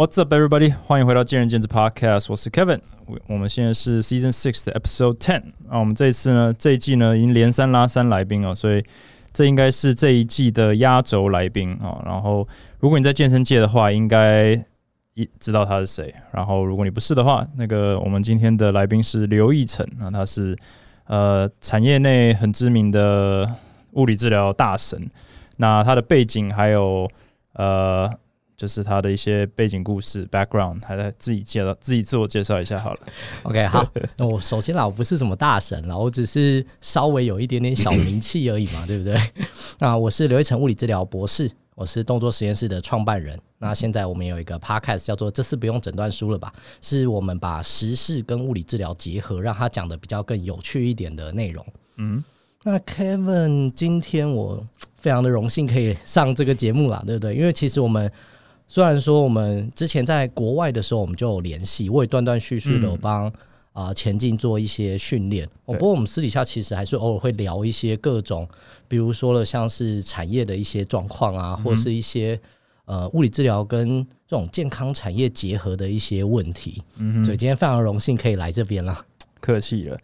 What's up, everybody？欢迎回到见仁见智 Podcast，我是 Kevin。我我们现在是 Season Six 的 Episode Ten 啊。我们这一次呢，这一季呢已经连三拉三来宾了，所以这应该是这一季的压轴来宾啊。然后，如果你在健身界的话，应该一知道他是谁。然后，如果你不是的话，那个我们今天的来宾是刘义成啊，他是呃产业内很知名的物理治疗大神。那他的背景还有呃。就是他的一些背景故事 background，还在自己介绍自己自我介绍一下好了。OK，好，那我首先啦，我不是什么大神啦，我只是稍微有一点点小名气而已嘛，对不对？那我是刘一成物理治疗博士，我是动作实验室的创办人。那现在我们有一个 podcast 叫做“这次不用诊断书了吧”，是我们把时事跟物理治疗结合，让他讲的比较更有趣一点的内容。嗯，那 Kevin，今天我非常的荣幸可以上这个节目啦，对不对？因为其实我们虽然说我们之前在国外的时候，我们就有联系，我也断断续续的帮啊前进做一些训练。不过我们私底下其实还是偶尔会聊一些各种，比如说了像是产业的一些状况啊，或是一些呃物理治疗跟这种健康产业结合的一些问题。嗯，所以今天非常荣幸可以来这边了，客气了。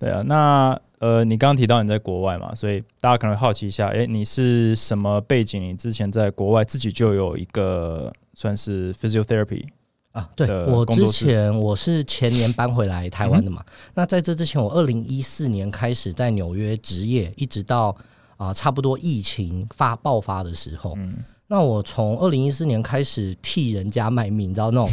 对啊，那呃你刚刚提到你在国外嘛，所以大家可能好奇一下，哎，你是什么背景？你之前在国外自己就有一个。算是 physiotherapy 啊，对我之前我是前年搬回来台湾的嘛。那在这之前，我二零一四年开始在纽约职业，一直到啊差不多疫情发爆发的时候。嗯，那我从二零一四年开始替人家卖命，你知道那种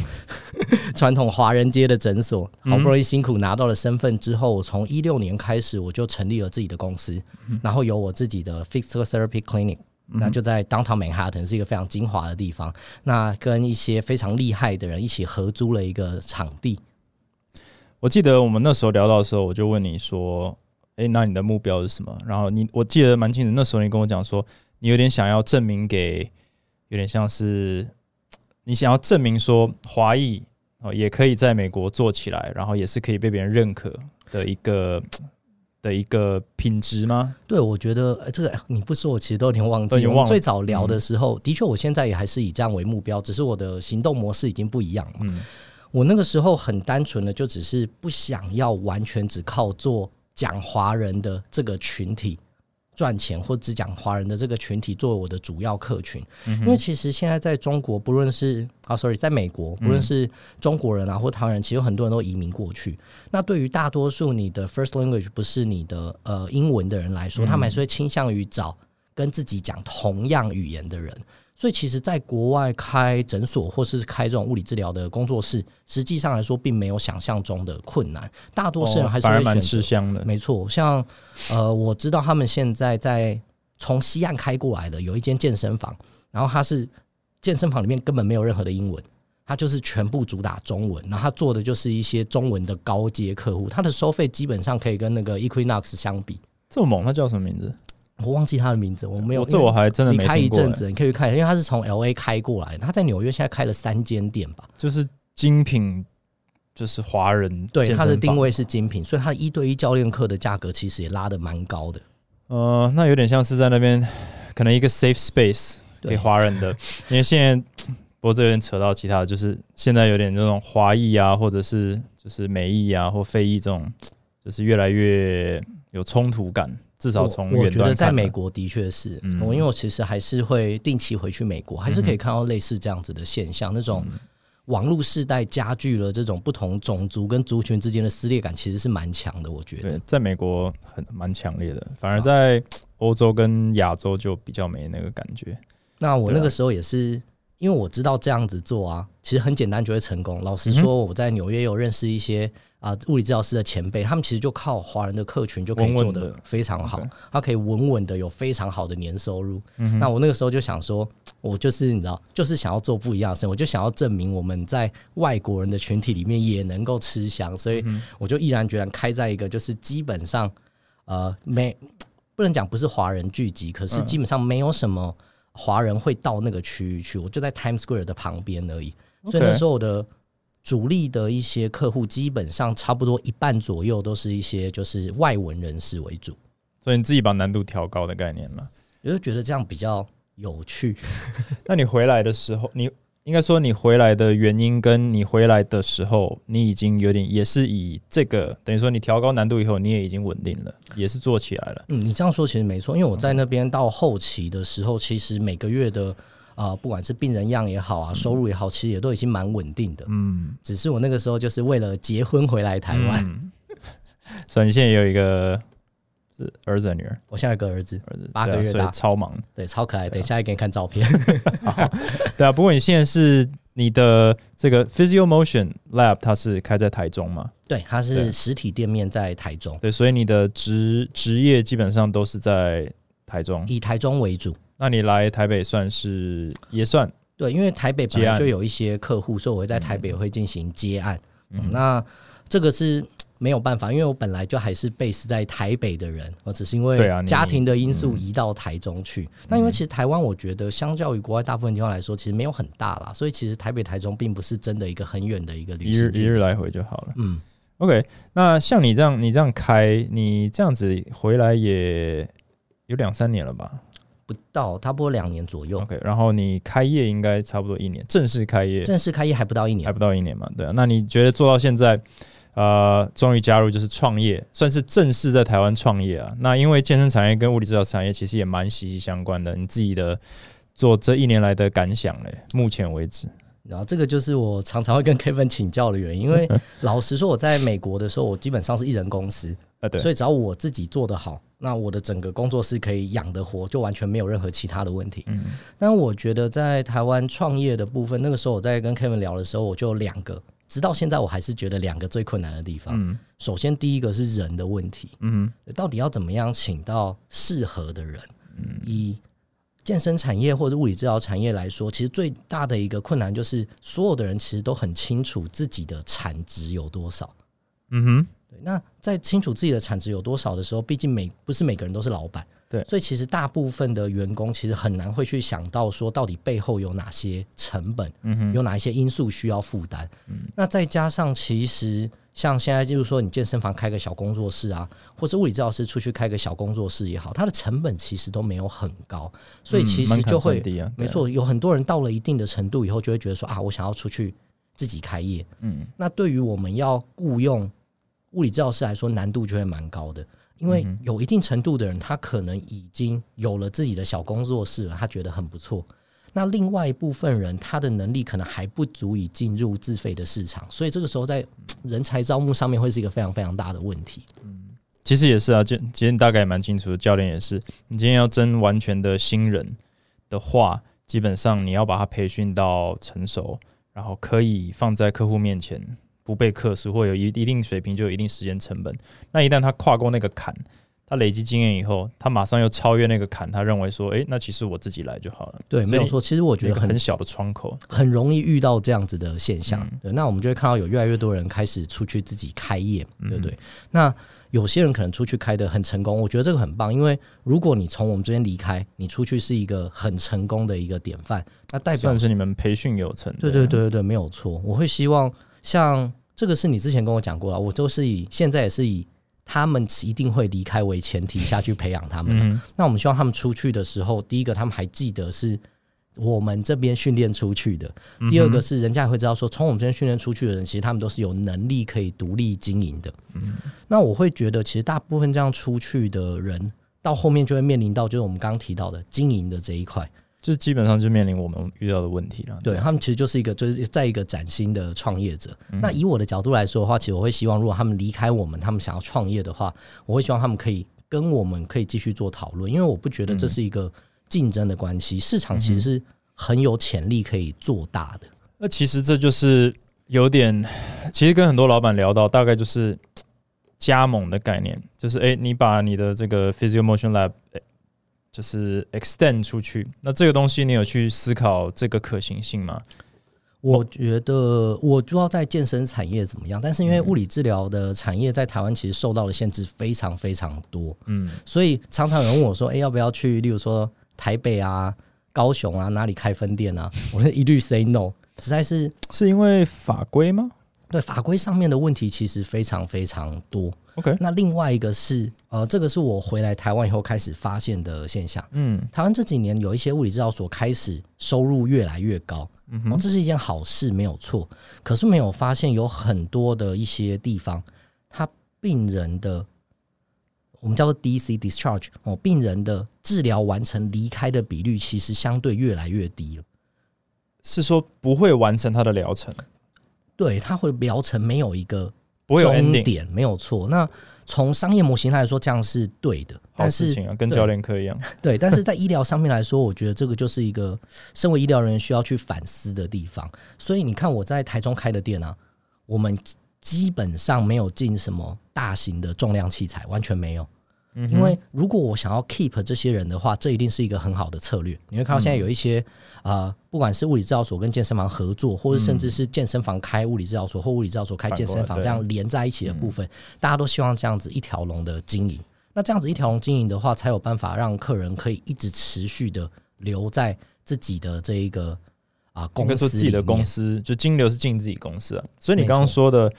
传统华人街的诊所，好不容易辛苦拿到了身份之后，我从一六年开始我就成立了自己的公司，然后有我自己的 physiotherapy clinic。那就在 Downtown Manhattan 是一个非常精华的地方。那跟一些非常厉害的人一起合租了一个场地。我记得我们那时候聊到的时候，我就问你说：“哎，那你的目标是什么？”然后你我记得蛮清楚，那时候你跟我讲说，你有点想要证明给，有点像是你想要证明说，华裔哦也可以在美国做起来，然后也是可以被别人认可的一个。的一个品质吗？对，我觉得这个你不说，我其实都有点忘记。我最早聊的时候，的确，我现在也还是以这样为目标，只是我的行动模式已经不一样了。嗯，我那个时候很单纯的，就只是不想要完全只靠做讲华人的这个群体。赚钱或只讲华人的这个群体作为我的主要客群，因为其实现在在中国，不论是啊，sorry，在美国，不论是中国人啊或台湾人，其实很多人都移民过去。那对于大多数你的 first language 不是你的呃英文的人来说，他们还是会倾向于找跟自己讲同样语言的人。所以，其实，在国外开诊所或是开这种物理治疗的工作室，实际上来说，并没有想象中的困难。大多数人还是会选吃香的。没错，像呃，我知道他们现在在从西岸开过来的有一间健身房，然后他是健身房里面根本没有任何的英文，他就是全部主打中文，然后他做的就是一些中文的高阶客户，他的收费基本上可以跟那个 Equinox 相比。这么猛，他叫什么名字？我忘记他的名字，我没有。这我还真的没开一阵子，你可以去看，因为他是从 L A 开过来，他在纽约现在开了三间店吧。就是精品，就是华人。对，他的定位是精品，所以他一对一教练课的价格其实也拉的蛮高的。呃，那有点像是在那边可能一个 safe space 给华人的，因为现在不过这边扯到其他的，就是现在有点那种华裔啊，或者是就是美裔啊或非裔这种，就是越来越有冲突感。至少从我觉得在美国的确是，我因为我其实还是会定期回去美国，还是可以看到类似这样子的现象。那种网络世代加剧了这种不同种族跟族群之间的撕裂感，其实是蛮强的。我觉得在美国很蛮强烈的，反而在欧洲跟亚洲就比较没那个感觉。那我那个时候也是因为我知道这样子做啊，其实很简单就会成功。老实说，我在纽约有认识一些。啊，物理治疗师的前辈，他们其实就靠华人的客群就可以做的非常好，他可以稳稳的有非常好的年收入。那我那个时候就想说，我就是你知道，就是想要做不一样的事，我就想要证明我们在外国人的群体里面也能够吃香，所以我就毅然决然开在一个就是基本上呃没不能讲不是华人聚集，可是基本上没有什么华人会到那个区域去，我就在 Times Square 的旁边而已，所以那时候我的。主力的一些客户，基本上差不多一半左右都是一些就是外文人士为主，所以你自己把难度调高的概念了，我就觉得这样比较有趣。那你回来的时候，你应该说你回来的原因，跟你回来的时候，你已经有点也是以这个等于说你调高难度以后，你也已经稳定了，也是做起来了。嗯，你这样说其实没错，因为我在那边到后期的时候，其实每个月的啊、不管是病人样也好啊，收入也好，其实也都已经蛮稳定的。嗯，只是我那个时候就是为了结婚回来台湾。嗯 所以你现在也有一个是儿子还是女儿？我现在有个儿子，儿子八个月大以超忙。对，超可爱。等一下给你看照片。对啊，不过你现在是你的这个 Physio Motion Lab，它是开在台中吗？对，它是实体店面在台中，对，所以你的职职业基本上都是在台中。以台中为主。那你来台北算是也算，对，因为台北本来就有一些客户，所以我会在台北会进行接案。嗯嗯，那这个是没有办法，因为我本来就还是 base 在台北的人，我只是因为家庭的因素移到台中去。那因为其实台湾，我觉得相较于国外大部分地方来说，其实没有很大啦，所以其实台北、台中并不是真的一个很远的一个旅行一日。一日来回就好了。嗯，OK，那像你这样，你这样开，你这样子回来也有两三年了吧不到差不多两年左右，？OK，然后你开业应该差不多一年，正式开业正式开业还不到一年还。不到一年嘛？对啊，那你觉得做到现在，呃，终于加入就是创业，算是正式在台湾创业啊？那因为健身产业跟物理治疗产业其实也蛮息息相关的，你自己的做这一年来的感想嘞？目前为止，然后这个就是我常常会跟 Kevin 请教的原因，因为老实说，我在美国的时候，我基本上是一人公司，啊，对，所以只要我自己做得好，那我的整个工作室可以养得活，就完全没有任何其他的问题。嗯但我觉得在台湾创业的部分，那个时候我在跟 Kevin 聊的时候，我就有两个，直到现在我还是觉得两个最困难的地方。嗯首先，第一个是人的问题，嗯到底要怎么样请到适合的人？嗯以健身产业或者物理治疗产业来说，其实最大的一个困难就是，所有的人其实都很清楚自己的产值有多少。嗯哼，对，那在清楚自己的产值有多少的时候，毕竟每不是每个人都是老板，对。所以其实大部分的员工其实很难会去想到说，到底背后有哪些成本，嗯哼，有哪一些因素需要负担。嗯。那再加上其实像现在就是说，你健身房开个小工作室啊，或者物理治疗师出去开个小工作室也好，它的成本其实都没有很高，所以其实就会没错，有很多人到了一定的程度以后，就会觉得说啊，我想要出去自己开业。嗯。那对于我们要雇佣物理治疗师来说，难度就会蛮高的，因为嗯有一定程度的人，他可能已经有了自己的小工作室了，他觉得很不错。那另外一部分人，他的能力可能还不足以进入自费的市场，所以这个时候在人才招募上面会是一个非常非常大的问题。嗯其实也是啊，今今天大概也蛮清楚的，教练也是，你今天要争完全的新人的话，基本上你要把他培训到成熟，然后可以放在客户面前不被克数，或有一一定水平，就有一定时间成本。那一旦他跨过那个坎，他累积经验以后，他马上又超越那个坎，他认为说，诶，那其实我自己来就好了。对，没有错。其实我觉得很很小的窗口，很容易遇到这样子的现象。嗯对，那我们就会看到有越来越多人开始出去自己开业，嗯对不对？那有些人可能出去开的很成功，我觉得这个很棒，因为如果你从我们这边离开，你出去是一个很成功的一个典范，那代表算是你们培训有成。对对对对对，没有错。我会希望像这个是你之前跟我讲过了，我都是以现在也是以他们一定会离开为前提下去培养他们。嗯，那我们希望他们出去的时候，第一个他们还记得是我们这边训练出去的，嗯第二个是人家也会知道说，从我们这边训练出去的人，其实他们都是有能力可以独立经营的。嗯那我会觉得，其实大部分这样出去的人，到后面就会面临到就是我们刚刚提到的经营的这一块。就基本上就面临我们遇到的问题了。对他们其实就是一个就是在一个崭新的创业者。嗯那以我的角度来说的话，其实我会希望，如果他们离开我们，他们想要创业的话，我会希望他们可以跟我们可以继续做讨论，因为我不觉得这是一个竞争的关系，市场其实是很有潜力可以做大的。那其实这就是有点，其实跟很多老板聊到，大概就是加盟的概念，就是诶，你把你的这个 Physio Motion Lab 诶就是 extend 出去，那这个东西你有去思考这个可行性吗？我觉得我不知道在健身产业怎么样，但是因为物理治疗的产业在台湾其实受到的限制非常非常多，嗯，所以常常有人问我说：“诶，要不要去？例如说台北啊、高雄啊，哪里开分店啊？” 我就一律 say no，实在是是因为法规吗？对法规上面的问题其实非常非常多。OK，那另外一个是，呃，这个是我回来台湾以后开始发现的现象。嗯台湾这几年有一些物理治疗所开始收入越来越高，哦，嗯哼，这是一件好事，没有错。可是没有发现有很多的一些地方，他病人的我们叫做 DC discharge 哦，病人的治疗完成离开的比率其实相对越来越低了。是说不会完成他的疗程，对，他会疗程没有一个不会有终点，没有错。那从商业模型来说，这样是对的，但是事情啊，跟教练课一样。对，但是在医疗上面来说，我觉得这个就是一个身为医疗人员需要去反思的地方。所以你看，我在台中开的店啊，我们基本上没有进什么大型的重量器材，完全没有。嗯因为如果我想要 keep 这些人的话，这一定是一个很好的策略。你会看到现在有一些呃，不管是物理治疗所跟健身房合作，或者甚至是健身房开物理治疗所，或物理治疗所开健身房这样连在一起的部分，大家都希望这样子一条龙的经营。那这样子一条龙经营的话，才有办法让客人可以一直持续的留在自己的这一个啊、公司说自己的公司，就金流是进自己公司啊。所以你刚刚说的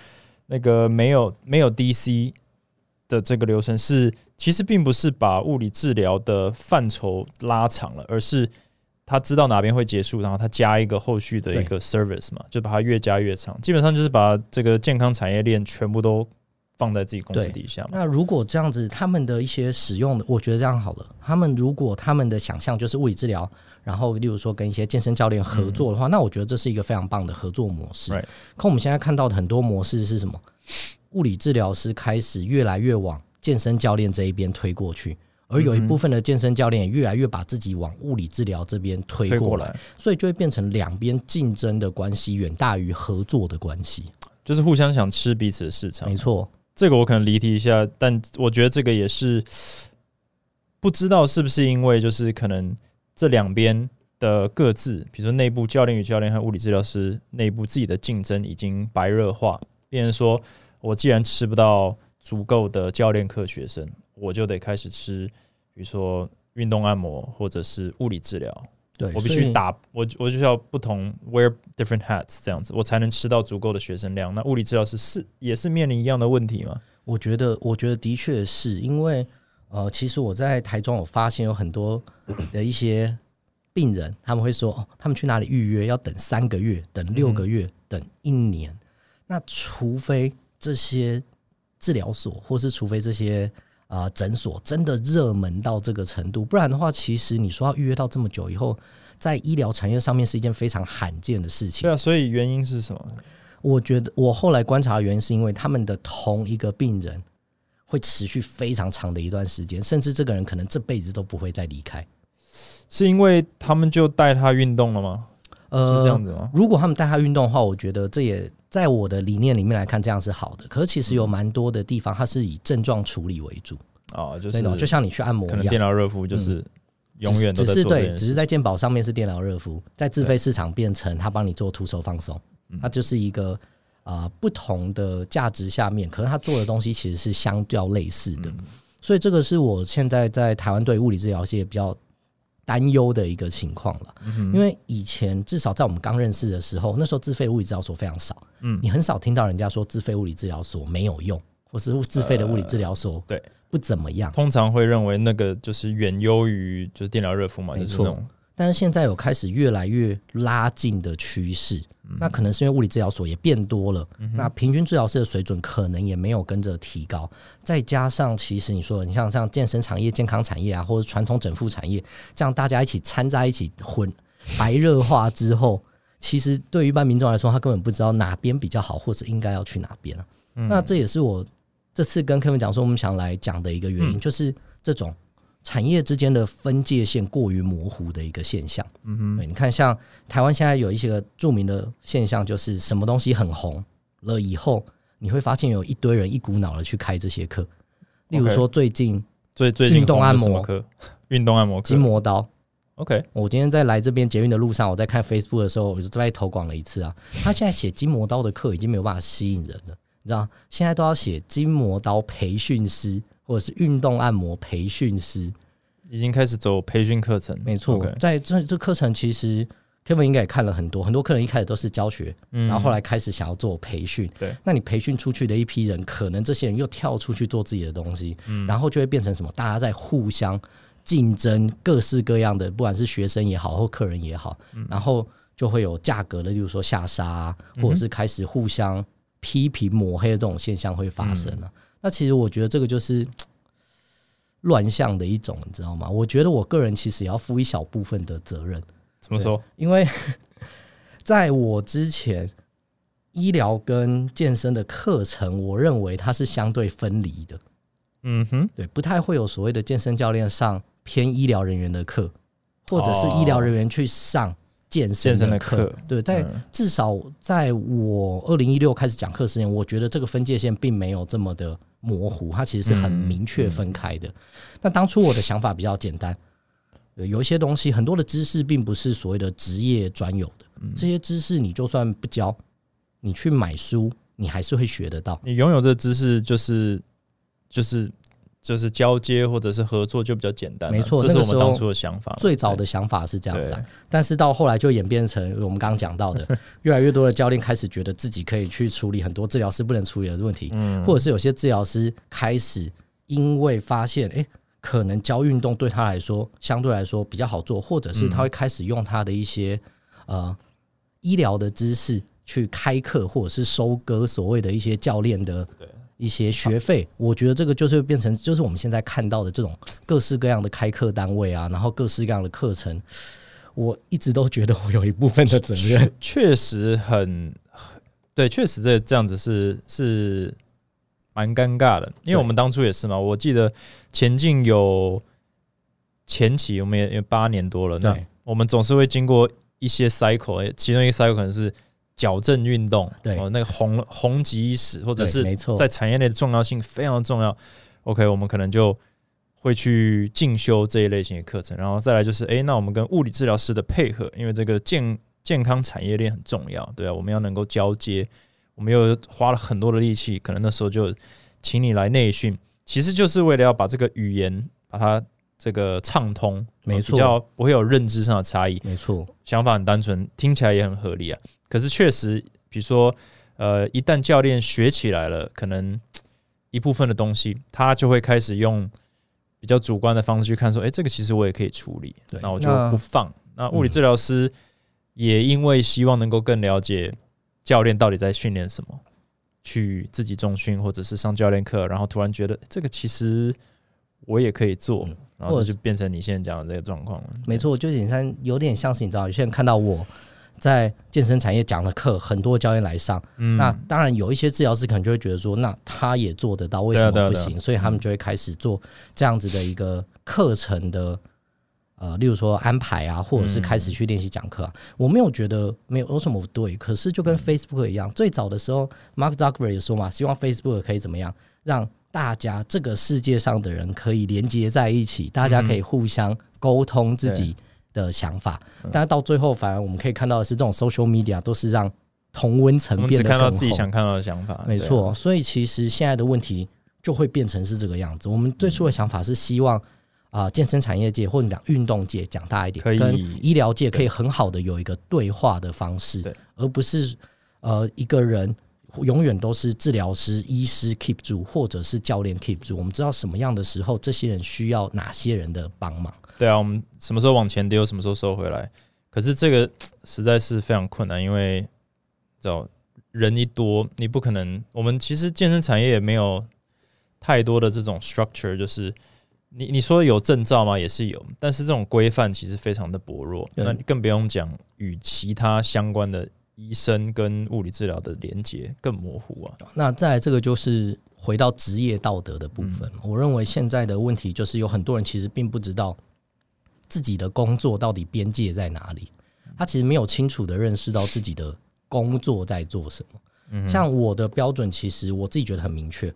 那个没有没有 DC 的这个流程是，其实并不是把物理治疗的范畴拉长了，而是他知道哪边会结束，然后他加一个后续的一个 service 嘛，就把它越加越长。基本上就是把这个健康产业链全部都放在自己公司底下嘛。那如果这样子，他们的一些使用的，我觉得这样好了。他们如果他们的想象就是物理治疗，然后例如说跟一些健身教练合作的话，那我觉得这是一个非常棒的合作模式。可我们现在看到的很多模式是什么？物理治疗师开始越来越往健身教练这一边推过去，而有一部分的健身教练也越来越把自己往物理治疗这边推过来，推过来，所以就会变成两边竞争的关系远大于合作的关系。就是互相想吃彼此的市场没。错，这个我可能离题一下，但我觉得这个也是不知道是不是因为就是可能这两边的各自，比如说内部教练与教练和物理治疗师内部自己的竞争已经白热化，变成说我既然吃不到足够的教练课学生，我就得开始吃，比如说运动按摩或者是物理治疗，对，我必须打我我就要不同 wear different hats 这样子，我才能吃到足够的学生量。那物理治疗师是也是面临一样的问题吗？我觉得，我觉得的确是因为，呃，其实我在台中，我发现有很多的一些病人，他们会说，哦，他们去哪里预约要等三个月、等六个月、等一年。那除非这些治疗所，或是除非这些啊、呃诊所真的热门到这个程度，不然的话，其实你说要预约到这么久以后，在医疗产业上面是一件非常罕见的事情对。啊，所以原因是什么？我觉得我后来观察的原因是因为他们的同一个病人会持续非常长的一段时间，甚至这个人可能这辈子都不会再离开。是因为他们就带他运动了吗？呃，是这样子吗？如果他们带他运动的话，我觉得这也在我的理念里面来看，这样是好的。可是其实有蛮多的地方，它是以症状处理为主，哦，就是那种就像你去按摩可能一样，电疗热敷就是永远都是对，只是在健保上面是电疗热敷，在自费市场变成他帮你做徒手放松，嗯。它就是一个啊、呃不同的价值下面，可是他做的东西其实是相较类似的，嗯。所以这个是我现在在台湾对物理治疗界比较担忧的一个情况了。嗯因为以前至少在我们刚认识的时候，那时候自费物理治疗所非常少，嗯。你很少听到人家说自费物理治疗所没有用，或是自费的物理治疗所对。不怎么样。通常会认为那个就是远优于就是电疗热敷嘛，没错但是现在有开始越来越拉近的趋势，那可能是因为物理治疗所也变多了，那平均治疗师的水准可能也没有跟着提高，再加上其实你说你像像健身产业、健康产业啊，或者传统整复产业，这样大家一起掺在一起混 白热化之后，其实对于一般民众来说，他根本不知道哪边比较好，或者应该要去哪边啊。那这也是我这次跟 Kevin 讲说，我们想来讲的一个原因，就是这种产业之间的分界线过于模糊的一个现象。嗯哼，对，你看，像台湾现在有一些个著名的现象，就是什么东西很红了以后，你会发现有一堆人一股脑的去开这些课。例如说，最近最最近运动按摩课？运动按摩课筋膜刀，，OK，我今天在来这边捷运的路上，我在看 Facebook 的时候，我就在投广了一次啊。他现在写筋膜刀的课已经没有办法吸引人了，你知道，现在都要写筋膜刀培训师或者是运动按摩培训师。已经开始走培训课程，没错在这这课程其实 Kevin 应该也看了很多，很多客人一开始都是教学，嗯然后后来开始想要做培训。对，那你培训出去的一批人，可能这些人又跳出去做自己的东西，嗯然后就会变成什么？大家在互相竞争，各式各样的，不管是学生也好，或客人也好，嗯然后就会有价格的，例如说下杀、啊，或者是开始互相批评抹黑的这种现象会发生了、嗯那其实我觉得这个就是 乱象的一种，你知道吗？我觉得我个人其实也要负一小部分的责任。怎么说？因为 在我之前，医疗跟健身的课程，我认为它是相对分离的，嗯哼，对，不太会有所谓的健身教练上偏医疗人员的课，或者是医疗人员去上健身的课。课，对，在嗯至少在我二零一六开始讲课之前，我觉得这个分界线并没有这么的模糊，它其实是很嗯明确分开的。那当初我的想法比较简单，有一些东西很多的知识并不是所谓的职业专有的，嗯这些知识你就算不教，你去买书，你还是会学得到。你拥有这知识，就是就是就是交接或者是合作就比较简单了。没错这是我们当初的想法。最早的想法是这样子、啊，但是到后来就演变成我们刚刚讲到的，越来越多的教练开始觉得自己可以去处理很多治疗师不能处理的问题，嗯或者是有些治疗师开始因为发现，诶，可能教运动对他来说相对来说比较好做，或者是他会开始用他的一些呃医疗的知识去开课，或者是收割所谓的一些教练的对一些学费。我觉得这个就是变成就是我们现在看到的这种各式各样的开课单位啊，然后各式各样的课程。我一直都觉得我有一部分的责任，确实很对，确实这这样子是是蛮尴尬的，因为我们当初也是嘛。我记得前进有前期我们也也八年多了，那我们总是会经过一些 cycle，其中一个 cycle 可能是矫正运动，对哦，那个红红极一时，或者是没错，在产业内的重要性非常重要。OK，我们可能就会去进修这一类型的课程，然后再来就是，诶，那我们跟物理治疗师的配合，因为这个健健康产业链很重要，对啊，我们要能够交接，我们又花了很多的力气，可能那时候就请你来内训，其实就是为了要把这个语言把它这个畅通，没错比较不会有认知上的差异。没错，想法很单纯，听起来也很合理啊。可是确实，比如说，呃，一旦教练学起来了，可能一部分的东西，他就会开始用比较主观的方式去看，说，哎、这个其实我也可以处理，对那我就不放。那物理治疗师也因为希望能够更了解教练到底在训练什么，去自己重训或者是上教练课，然后突然觉得诶这个其实我也可以做，嗯然后这就变成你现在讲的这个状况了。没错，就有点像有点像是你知道，有些人看到我在健身产业讲的课，很多教练来上，嗯。那当然有一些治疗师可能就会觉得说，那他也做得到，为什么不行？所以他们就会开始做这样子的一个课程的。呃，例如说安排啊，或者是开始去练习讲课啊，我没有觉得没有有什么不对，可是就跟 Facebook 一样，最早的时候，Mark Zuckerberg 也说嘛，希望 Facebook 可以怎么样，让大家这个世界上的人可以连接在一起，大家可以互相沟通自己的想法。但是到最后，反而我们可以看到的是，这种 social media 都是让同温层变得看到自己想看到的想法，没错，所以其实现在的问题就会变成是这个样子。我们最初的想法是希望啊、健身产业界或者讲运动界讲大一点，跟医疗界可以很好的有一个对话的方式对，而不是呃一个人。永远都是治疗师、医师 keep 住，或者是教练 keep 住。我们知道什么样的时候，这些人需要哪些人的帮忙。对啊，我们什么时候往前丢，什么时候收回来。可是这个实在是非常困难，因为知道人一多，你不可能。我们其实健身产业也没有太多的这种 structure，就是你你说有证照吗？也是有，但是这种规范其实非常的薄弱。那更不用讲与其他相关的医生跟物理治疗的连接更模糊啊。那再来这个就是回到职业道德的部分。我认为现在的问题就是有很多人其实并不知道自己的工作到底边界在哪里，他其实没有清楚的认识到自己的工作在做什么。嗯像我的标准，其实我自己觉得很明确。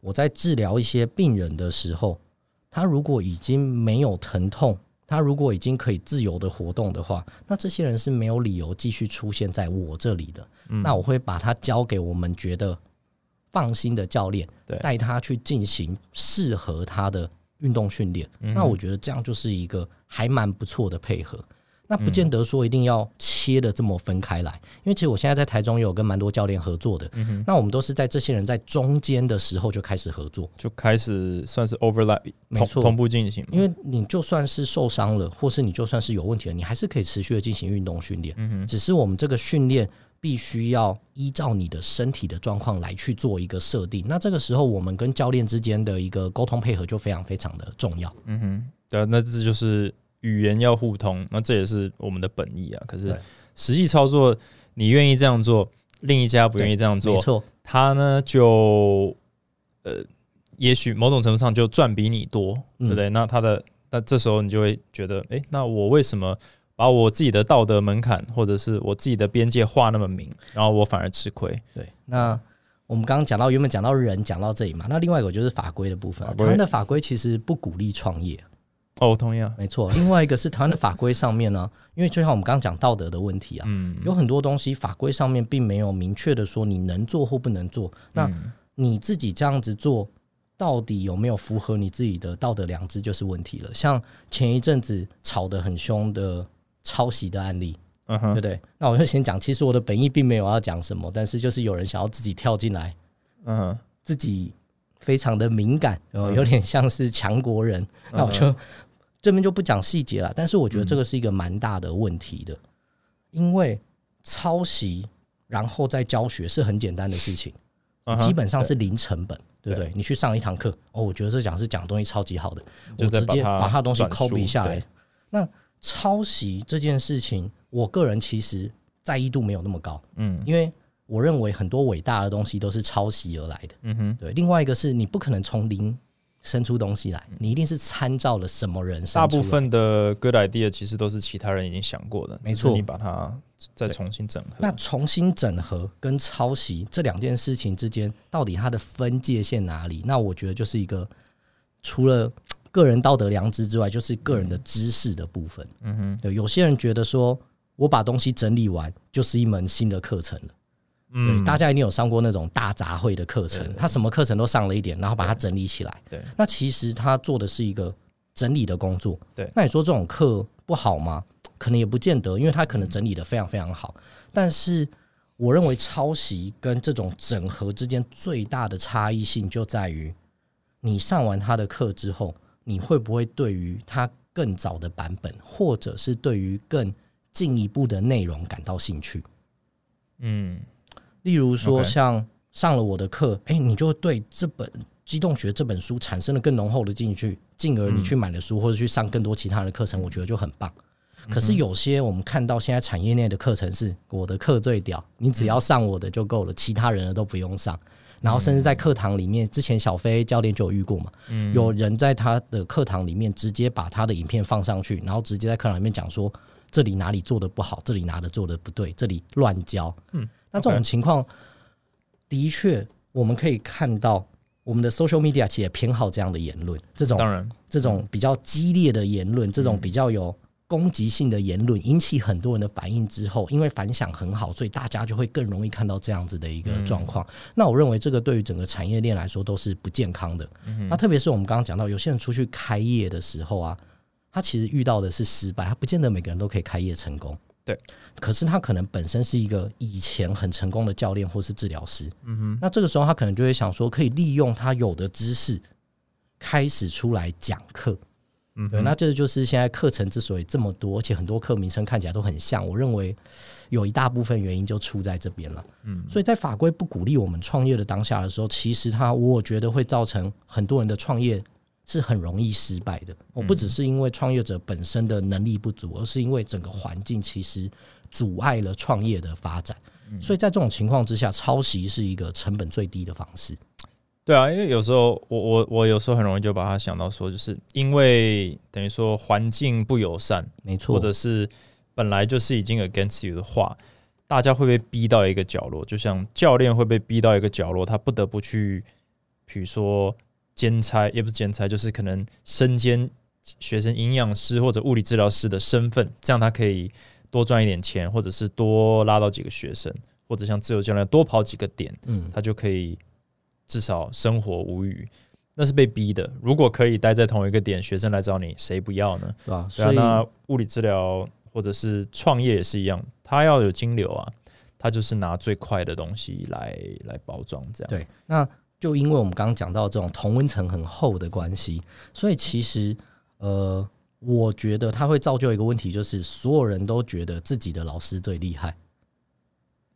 我在治疗一些病人的时候，他如果已经没有疼痛，他如果已经可以自由的活动的话，那这些人是没有理由继续出现在我这里的。嗯那我会把他交给我们觉得放心的教练对，带他去进行适合他的运动训练。嗯那我觉得这样就是一个还蛮不错的配合。那不见得说一定要切的这么分开来，因为其实我现在在台中有跟蛮多教练合作的，那我们都是在这些人在中间的时候就开始合作，就开始算是 overlap，没错。同步进行。因为你就算是受伤了，或是你就算是有问题了，你还是可以持续的进行运动训练，只是我们这个训练必须要依照你的身体的状况来去做一个设定。那这个时候，我们跟教练之间的一个沟通配合就非常非常的重要。嗯哼，对，那这就是语言要互通，那这也是我们的本意啊。可是实际操作，你愿意这样做，另一家不愿意这样做没做，错，他呢就呃，也许某种程度上就赚比你多，对不对？那他的那这时候你就会觉得，诶，那我为什么把我自己的道德门槛或者是我自己的边界画那么明，然后我反而吃亏？对，那我们刚刚讲到原本讲到人讲到这里嘛，那另外一个就是法规的部分啊。法规台湾的法规其实不鼓励创业，哦，我同意啊，没错。另外一个是台湾的法规上面呢，因为就像我们刚刚讲道德的问题啊，嗯，有很多东西法规上面并没有明确的说你能做或不能做。那嗯你自己这样子做，到底有没有符合你自己的道德良知，就是问题了。像前一阵子吵得很凶的抄袭的案例，嗯哼，对不对？那我就先讲，其实我的本意并没有要讲什么，但是就是有人想要自己跳进来，嗯哼，自己非常的敏感，然后嗯有点像是强国人。那我就这边就不讲细节了，但是我觉得这个是一个蛮大的问题的，因为抄袭然后再教学是很简单的事情，嗯基本上是零成本。对不对对？你去上一堂课，哦，我觉得这讲师讲的东西超级好的，就我直接把他的东西转述 copy 下来。那抄袭这件事情，我个人其实在意度没有那么高，嗯因为我认为很多伟大的东西都是抄袭而来的。嗯哼，对，另外一个是你不可能从零生出东西来，你一定是参照了什么人大部分的 good idea 其实都是其他人已经想过的，没错你把它再重新整合。那重新整合跟抄袭这两件事情之间，到底它的分界线哪里？那我觉得就是一个除了个人道德良知之外，就是个人的知识的部分。嗯哼，对，有些人觉得说我把东西整理完就是一门新的课程了。大家一定有上过那种大杂烩的课程他什么课程都上了一点，然后把它整理起来。对，那其实他做的是一个整理的工作。对那你说这种课不好吗？可能也不见得，因为他可能整理的非常非常好。但是我认为抄袭跟这种整合之间最大的差异性就在于，你上完他的课之后，你会不会对于他更早的版本，或者是对于更进一步的内容感到兴趣？嗯例如说，像上了我的课，哎、你就对这本《机动学》这本书产生了更浓厚的兴趣，进而你去买了书或者去上更多其他的课程，我觉得就很棒。可是有些我们看到现在产业内的课程是我的课最屌，你只要上我的就够了，其他人的都不用上。然后甚至在课堂里面，之前小飞教练就有遇过嘛，嗯。有人在他的课堂里面直接把他的影片放上去，然后直接在课堂里面讲说这里哪里做的不好，这里哪里做的不对，这里乱教。嗯，那这种情况的确我们可以看到，我们的 social media 其实也偏好这样的言论，这种当然，这种比较激烈的言论，这种比较有攻击性的言论，引起很多人的反应之后，因为反响很好，所以大家就会更容易看到这样子的一个状况。那我认为这个对于整个产业链来说都是不健康的。那特别是我们刚刚讲到，有些人出去开业的时候啊，他其实遇到的是失败，他不见得每个人都可以开业成功。对，可是他可能本身是一个以前很成功的教练或是治疗师，嗯哼，那这个时候他可能就会想说，可以利用他有的知识，开始出来讲课。嗯对，那这就是现在课程之所以这么多，而且很多课名称看起来都很像，我认为有一大部分原因就出在这边了。嗯，所以在法规不鼓励我们创业的当下的时候，其实他我觉得会造成很多人的创业是很容易失败的。我不只是因为创业者本身的能力不足，而是因为整个环境其实阻碍了创业的发展。所以在这种情况之下，抄袭是一个成本最低的方式。对啊，因为有时候我我我有时候很容易就把它想到说，就是因为等于说环境不友善，没错，或者是本来就是已经 against you 的话，大家会被逼到一个角落，就像教练会被逼到一个角落，他不得不去，比如说兼差，也不是兼差，就是可能身兼学生营养师或者物理治疗师的身份，这样他可以多赚一点钱，或者是多拉到几个学生，或者像自由教练多跑几个点，嗯，他就可以至少生活无虞。那是被逼的。如果可以待在同一个点，学生来找你，谁不要呢？对吧？对啊，所以那物理治疗或或者是创业也是一样，他要有金流啊，他就是拿最快的东西来来包装这样。对，那就因为我们刚刚讲到这种同温层很厚的关系，所以其实呃，我觉得它会造就一个问题，就是所有人都觉得自己的老师最厉害。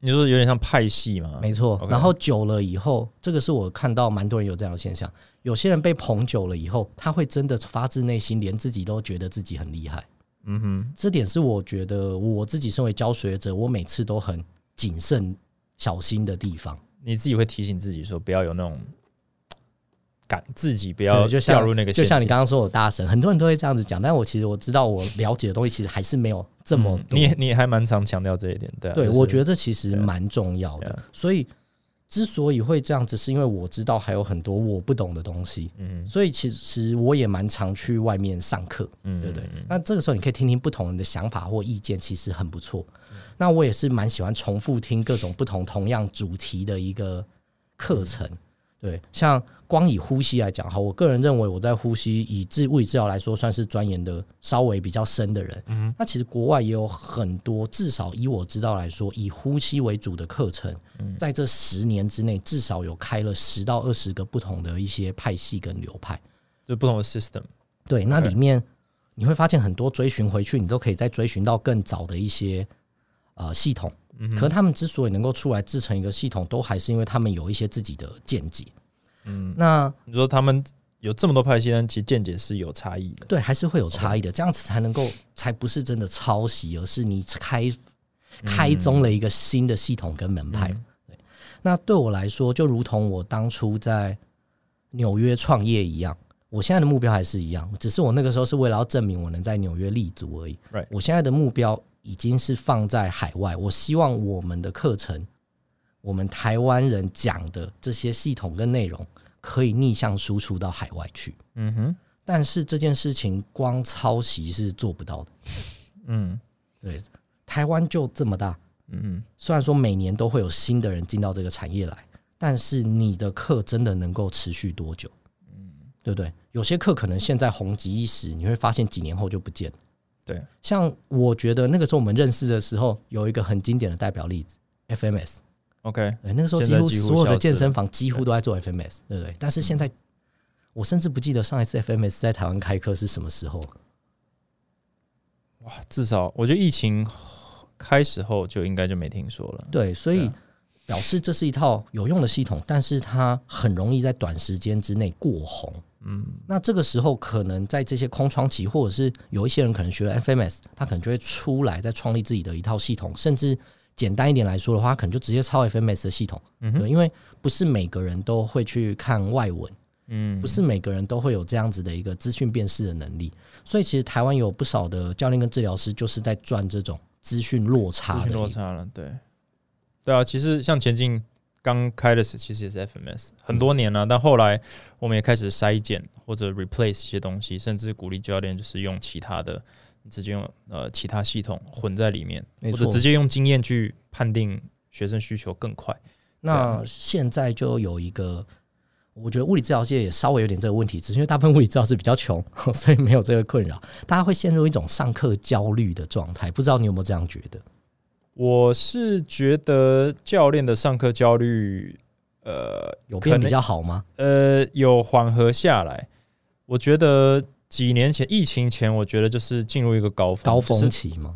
你说有点像派系嘛？没错。然后久了以后，这个是我看到蛮多人有这样的现象。有些人被捧久了以后，他会真的发自内心，连自己都觉得自己很厉害。嗯哼，这点是我觉得我自己身为教学者，我每次都很谨慎小心的地方。你自己会提醒自己说，不要有那种感，自己不要，掉入那个。就像你刚刚说我大神，很多人都会这样子讲，但我其实我知道我了解的东西其实还是没有这么嗯多。你你也还蛮常强调这一点，对啊、对，就是我觉得这其实蛮重要的啊。所以之所以会这样子，是因为我知道还有很多我不懂的东西，嗯所以其实我也蛮常去外面上课，嗯，对不对嗯？那这个时候你可以听听不同人的想法或意见，其实很不错。那我也是蛮喜欢重复听各种不同同样主题的一个课程。对，像光以呼吸来讲，哈，我个人认为我在呼吸以治物理治疗来说，算是钻研的稍微比较深的人。嗯，那其实国外也有很多，至少以我知道来说，以呼吸为主的课程，在这十年之内，至少有开了十到二十个不同的一些派系跟流派。就不同的 system。对，那里面你会发现很多追寻回去，你都可以再追寻到更早的一些呃系统。可是他们之所以能够出来制成一个系统，都还是因为他们有一些自己的见解。嗯，那你说他们有这么多派系，但其实见解是有差异的。对还是会有差异的，这样子才能够才不是真的抄袭，而是你开开宗了一个新的系统跟门派。对，那对我来说，就如同我当初在纽约创业一样，我现在的目标还是一样，只是我那个时候是为了要证明我能在纽约立足而已。Right 我现在的目标已经是放在海外，我希望我们的课程，我们台湾人讲的这些系统跟内容，可以逆向输出到海外去。嗯哼，但是这件事情光抄袭是做不到的。嗯对，台湾就这么大，嗯虽然说每年都会有新的人进到这个产业来，但是你的课真的能够持续多久？嗯对不对？有些课可能现在红极一时，你会发现几年后就不见了。对，像我觉得那个时候我们认识的时候，有一个很经典的代表例子，FMS。，OK，对，那个时候几乎所有的健身房几乎都在做 FMS，对不对？但是现在，我甚至不记得上一次 FMS 在台湾开课是什么时候哇。至少我觉得疫情开始后就应该就没听说了。对，所以表示这是一套有用的系统，但是它很容易在短时间之内过红。嗯，那这个时候可能在这些空窗期，或者是有一些人可能学了 FMS，他可能就会出来再创立自己的一套系统，甚至简单一点来说的话，他可能就直接抄 FMS 的系统。嗯对，因为不是每个人都会去看外文。嗯不是每个人都会有这样子的一个资讯辨识的能力，所以其实台湾有不少的教练跟治疗师就是在赚这种资讯落差的资讯落差了，对，对啊，其实像前进刚开的时，其实也是 FMS 很多年了、但后来我们也开始筛减或者 replace 一些东西，甚至鼓励教练就是用其他的，直接用呃其他系统混在里面，或者直接用经验去判定学生需求更快。那现在就有一个，我觉得物理治疗界也稍微有点这个问题，只是因为大部分物理治疗师比较穷，所以没有这个困扰，大家会陷入一种上课焦虑的状态。不知道你有没有这样觉得？我是觉得教练的上课焦虑，呃有变比较好吗？呃有缓和下来。我觉得几年前疫情前，我觉得就是进入一个高峰，高峰期吗？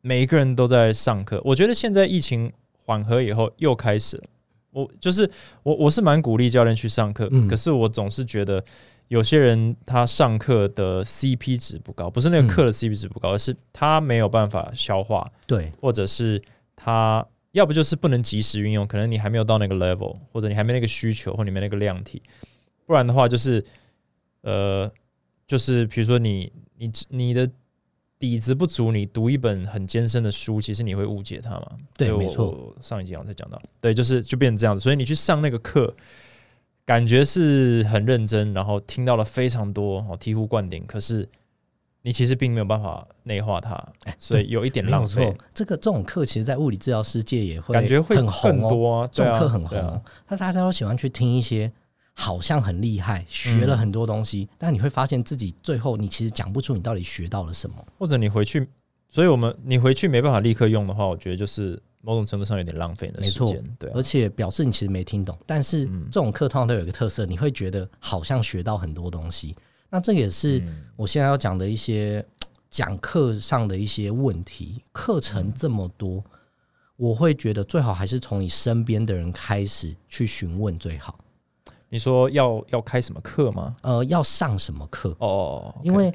每一个人都在上课。我觉得现在疫情缓和以后又开始了。我就是我，我是蛮鼓励教练去上课，嗯可是我总是觉得有些人他上课的 CP 值不高，不是那个课的 CP 值不高，而是他没有办法消化，对，或者是他要不就是不能及时运用，可能你还没有到那个 level，或者你还没那个需求，或你没那个量体，不然的话就是呃，就是比如说你你你的底子不足，你读一本很艰深的书，其实你会误解它嘛。对没错上一集我才讲到，对，就是就变成这样子，所以你去上那个课。感觉是很认真，然后听到了非常多哦，醍醐灌顶。可是你其实并没有办法内化它，所以有一点浪费错。。这个这种课其实，在物理治疗世界也会感觉会很红哦。这种课很红、对啊哦，那大家都喜欢去听一些好像很厉害，学了很多东西，但你会发现自己最后你其实讲不出你到底学到了什么。或者你回去所以我们你回去没办法立刻用的话，我觉得就是某种程度上有点浪费的时间。对啊而，且表示你其实没听懂。但是嗯这种课通常都有一个特色，你会觉得好像学到很多东西。那这也是嗯我现在要讲的一些讲课上的一些问题。课程这么多，我会觉得最好还是从你身边的人开始去询问最好。你说要要开什么课吗？呃，要上什么课？哦，因为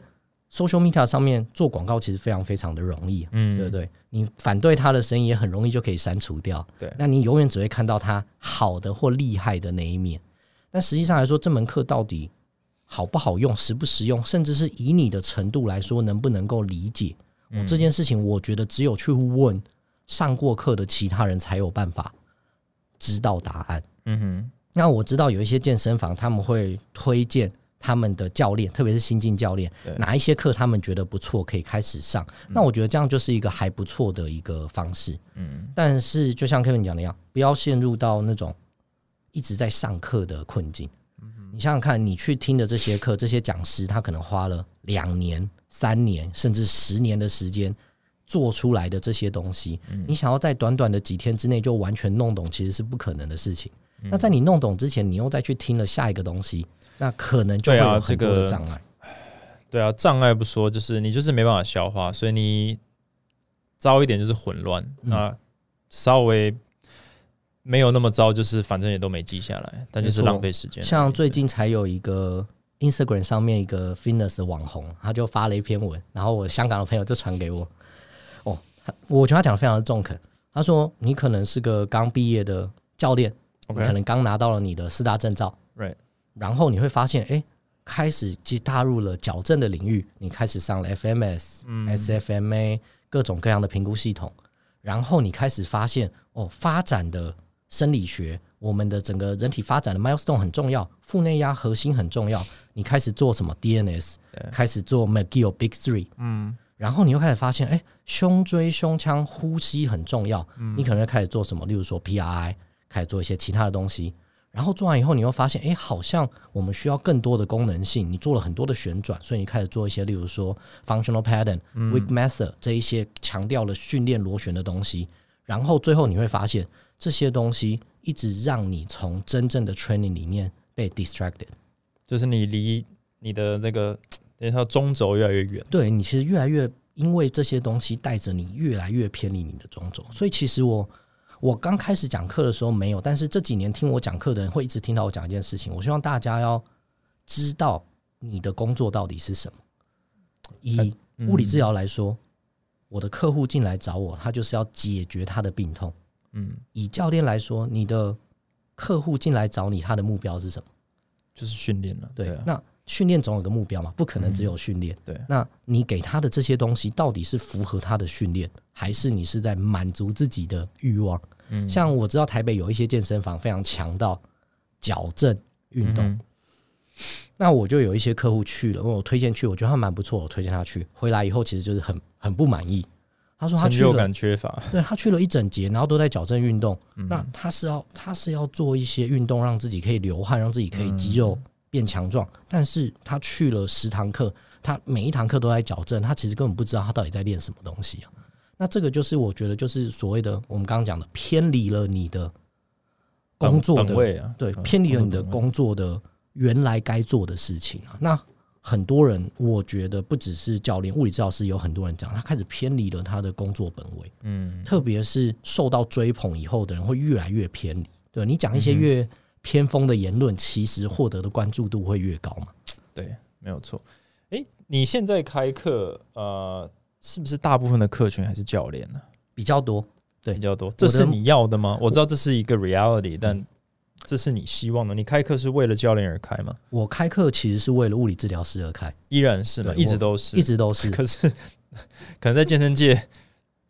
social media 上面做广告其实非常非常的容易，嗯对不对？你反对他的声音也很容易就可以删除掉。对那你永远只会看到他好的或厉害的那一面。但实际上来说，这门课到底好不好用、实不实用，甚至是以你的程度来说，能不能够理解、嗯哦、这件事情，我觉得只有去问上过课的其他人才有办法知道答案。嗯哼，那我知道有一些健身房他们会推荐他们的教练，特别是新进教练，哪一些课他们觉得不错，可以开始上。那我觉得这样就是一个还不错的一个方式。嗯但是就像 Kevin 讲的一样，不要陷入到那种一直在上课的困境。嗯你想想看，你去听的这些课，这些讲师他可能花了两年、三年，甚至十年的时间做出来的这些东西，你想要在短短的几天之内就完全弄懂，其实是不可能的事情。那在你弄懂之前，你又再去听了下一个东西，那可能就会有很多这个的障碍。对啊，障碍不说，就是你就是没办法消化，所以你糟一点就是混乱，嗯那稍微没有那么糟，就是反正也都没记下来，但就是浪费时间。像最近才有一个 Instagram 上面一个 fitness 的网红，他就发了一篇文，然后我香港的朋友就传给我。哦，他我觉得他讲的非常的中肯。他说你可能是个刚毕业的教练可能刚拿到了你的四大证照 Right 然后你会发现，哎，开始即踏入了矫正的领域，你开始上了 FMS、SFMA 各种各样的评估系统，然后你开始发现，哦，发展的生理学，我们的整个人体发展的 milestone 很重要，腹内压核心很重要。你开始做什么 DNS，对。开始做 McGill Big Three，嗯。然后你又开始发现，哎，胸椎、胸腔、呼吸很重要，你可能要开始做什么，例如说 PRI，开始做一些其他的东西。然后做完以后，你又发现，哎，好像我们需要更多的功能性。你做了很多的旋转，所以你开始做一些，例如说 functional pattern、weak method 这一些强调了训练螺旋的东西。然后最后你会发现，这些东西一直让你从真正的 training 里面被 distracted。就是你离你的那个等于说中轴越来越远。对你其实越来越因为这些东西带着你越来越偏离你的中轴，所以其实我我刚开始讲课的时候没有，但是这几年听我讲课的人会一直听到我讲一件事情，我希望大家要知道你的工作到底是什么。以物理治疗来说，我的客户进来找我，他就是要解决他的病痛。嗯，以教练来说，你的客户进来找你，他的目标是什么？就是训练了。对，啊，那训练总有个目标嘛，不可能只有训练。对那你给他的这些东西，到底是符合他的训练，还是你是在满足自己的欲望？嗯像我知道台北有一些健身房非常强调矫正运动，嗯那我就有一些客户去了，我推荐去，我觉得他蛮不错，我推荐他去。回来以后其实就是很很不满意，他说他成就去了，感缺乏。对他去了一整节，然后都在矫正运动。嗯那他是要他是要做一些运动，让自己可以流汗，让自己可以肌肉变强壮。但是他去了十堂课，他每一堂课都在矫正，他其实根本不知道他到底在练什么东西啊。那这个就是我觉得就是所谓的我们刚刚讲的偏离了你的工作的对，嗯偏离了你的工作的原来该做的事情啊。那很多人，我觉得不只是教练、物理治疗师，有很多人讲，他开始偏离了他的工作本位。嗯，特别是受到追捧以后的人，会越来越偏离。对你讲一嗯些越偏锋的言论，其实获得的关注度会越高嘛。对，没有错。诶，你现在开课，呃，是不是大部分的客群还是教练呢、比较多，对比较多？这是你要的吗？我知道这是一个 reality，但这是你希望的。你开课是为了教练而开吗？我开课其实是为了物理治疗师而开，依然是吗？对一直都是，一直都是。可是可能在健身界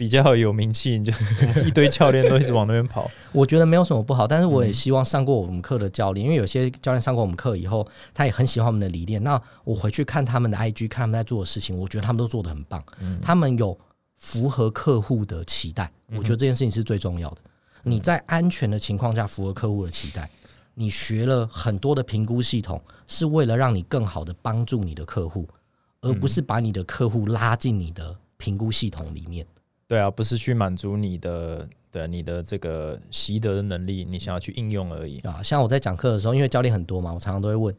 比较有名气，你就 一堆教练都一直往那边跑。我觉得没有什么不好，但是我嗯也希望上过我们课的教练，因为有些教练上过我们课以后，他也很喜欢我们的理念。那我回去看他们的 IG，看他们在做的事情，我觉得他们都做得很棒。嗯他们有符合客户的期待，我觉得这件事情是最重要的。你在安全的情况下符合客户的期待，你学了很多的评估系统，是为了让你更好的帮助你的客户，而不是把你的客户拉进你的评估系统里面。对啊，不是去满足你的的你的这个习得的能力，你想要去应用而已。啊，像我在讲课的时候，因为教练很多嘛，我常常都会问：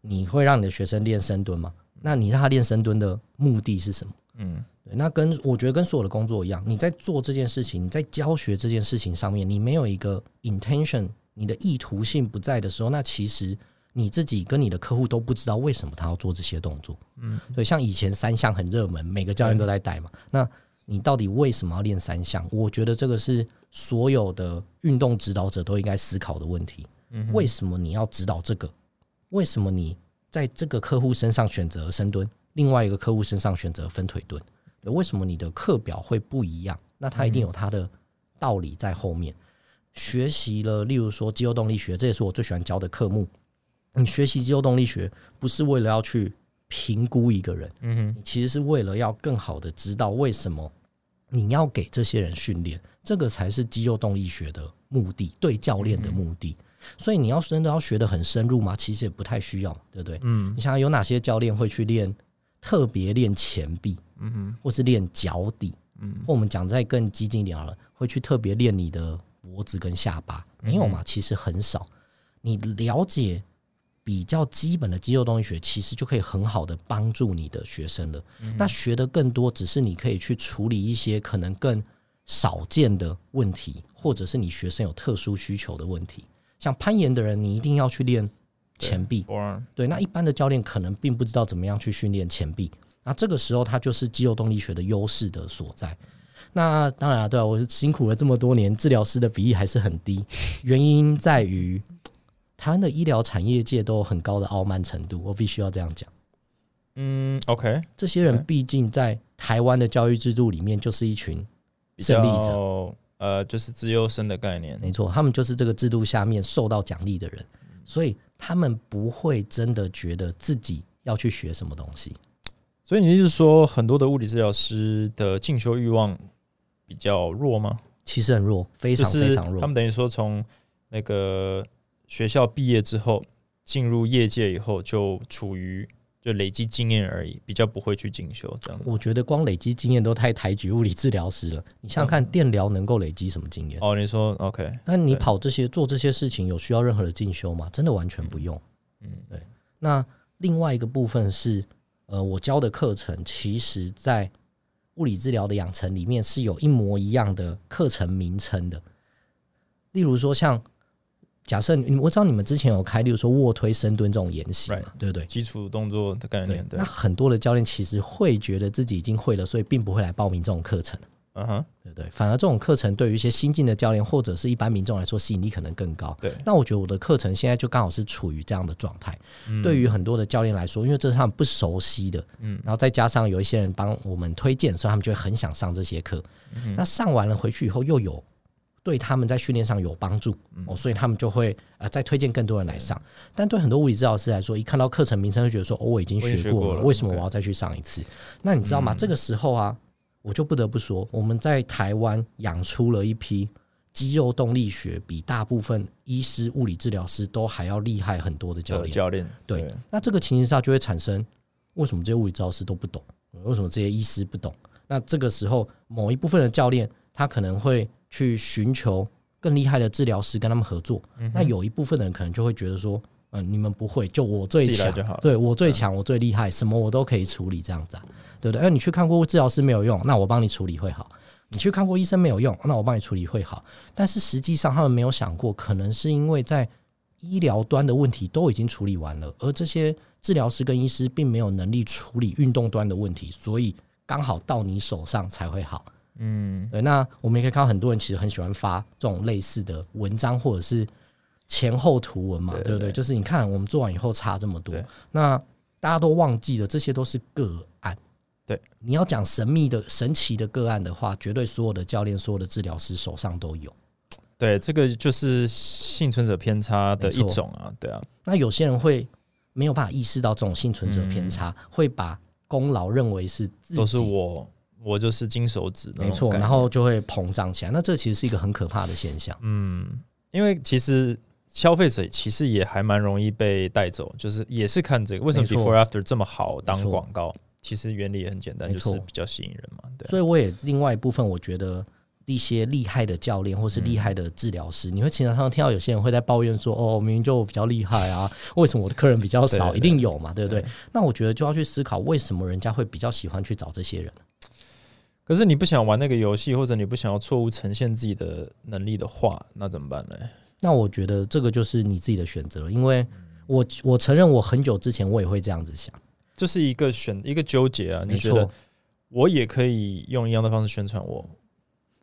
你会让你的学生练深蹲吗？那你让他练深蹲的目的是什么？嗯，对，那跟我觉得跟所有的工作一样，你在做这件事情，你在教学这件事情上面，你没有一个 intention，你的意图性不在的时候，那其实你自己跟你的客户都不知道为什么他要做这些动作。嗯，对，像以前三项很热门，每个教练都在带嘛。那你到底为什么要练三项？我觉得这个是所有的运动指导者都应该思考的问题。嗯为什么你要指导这个？为什么你在这个客户身上选择深蹲，另外一个客户身上选择分腿蹲？为什么你的课表会不一样？那它一定有它的道理在后面。学习了，例如说肌肉动力学，这也是我最喜欢教的科目。你学习肌肉动力学，不是为了要去评估一个人，嗯哼，你其实是为了要更好的知道为什么你要给这些人训练，这个才是肌肉动力学的目的，对教练的目的。所以你要真的要学得很深入吗？其实也不太需要，对不对？嗯你想想有哪些教练会去练特别练前臂，嗯哼，或是练脚底，嗯或我们讲再更激进一点好了，会去特别练你的脖子跟下巴，没有嘛？其实很少。你了解比较基本的肌肉动力学，其实就可以很好的帮助你的学生了。那学的更多，只是你可以去处理一些可能更少见的问题，或者是你学生有特殊需求的问题。像攀岩的人，你一定要去练前臂对，那一般的教练可能并不知道怎么样去训练前臂，那这个时候它就是肌肉动力学的优势的所在。那当然、啊，对啊，我是辛苦了这么多年，治疗师的比例还是很低，原因在于台湾的医疗产业界都有很高的傲慢程度，我必须要这样讲。嗯，OK，这些人对毕竟在台湾的教育制度里面就是一群比胜利者，较呃，就是自优生的概念。没错，他们就是这个制度下面受到奖励的人，所以他们不会真的觉得自己要去学什么东西。所以你是说，很多的物理治疗师的进修欲望比较弱吗？其实很弱，非常非常弱。他们等于说从那个学校毕业之后，进入业界以后，就处于就累积经验而已，比较不会去进修这样。我觉得光累积经验都太抬举物理治疗师了。你想想看，电疗能够累积什么经验？哦，你说 OK，那你跑这些做这些事情，有需要任何的进修吗？真的完全不用。嗯，对。那另外一个部分是，呃，我教的课程，其实在物理治疗的养成里面是有一模一样的课程名称的。例如说，像假设你，我知道你们之前有开，例如说卧推、深蹲这种研习嘛 Right 对不对？基础动作的概念，，对那，很多的教练其实会觉得自己已经会了，所以并不会来报名这种课程。嗯哼，对不对？反而这种课程对于一些新进的教练或者是一般民众来说，吸引力可能更高。对，那我觉得我的课程现在就刚好是处于这样的状态。嗯对于很多的教练来说，因为这是他们不熟悉的，嗯然后再加上有一些人帮我们推荐，所以他们就会很想上这些课。嗯那上完了回去以后，又有对他们在训练上有帮助、嗯哦，所以他们就会呃再推荐更多人来上。但对很多物理治疗师来说，一看到课程名称就觉得说，哦，我已经学过了，为什么我要再去上一次？那你知道吗？嗯这个时候啊，我就不得不说，我们在台湾养出了一批肌肉动力学比大部分医师、物理治疗师都还要厉害很多的教练。教教练，对，那这个情形下就会产生，为什么这些物理治疗师都不懂？为什么这些医师不懂？那这个时候，某一部分的教练他可能会去寻求更厉害的治疗师跟他们合作。嗯那有一部分的人可能就会觉得说，嗯、你们不会，就我最强对我最强，我最厉害，什么我都可以处理，这样子啊，对不对？哎，你去看过治疗师没有用，那我帮你处理会好。你去看过医生没有用，那我帮你处理会好。但是实际上，他们没有想过，可能是因为在医疗端的问题都已经处理完了，而这些治疗师跟医师并没有能力处理运动端的问题，所以刚好到你手上才会好。嗯，对，那我们也可以看到很多人其实很喜欢发这种类似的文章或者是前后图文嘛，对对不对？就是你看我们做完以后差这么多，那大家都忘记了这些都是个案。对，你要讲神秘的、神奇的个案的话，绝对所有的教练、所有的治疗师手上都有。对，这个就是幸存者偏差的一种啊，对啊，那有些人会没有办法意识到这种幸存者偏差，会把功劳认为是自己都是我，我就是金手指，没错，然后就会膨胀起来。那这其实是一个很可怕的现象。嗯，因为其实消费者其实也还蛮容易被带走，就是也是看这个为什么 Before After 这么好当广告，其实原理也很简单，就是比较吸引人嘛。对啊，所以我也另外一部分，我觉得一些厉害的教练或是厉害的治疗师，你会经常听到有些人会在抱怨说：“哦，明明就我比较厉害啊，为什么我的客人比较少？”对对对一定有嘛，对不对？那我觉得就要去思考，为什么人家会比较喜欢去找这些人？可是你不想玩那个游戏，或者你不想要错误呈现自己的能力的话，那怎么办呢？那我觉得这个就是你自己的选择了，因为我我承认我很久之前我也会这样子想，这是一个选一个纠结啊。没你觉得错。我也可以用一样的方式宣传我，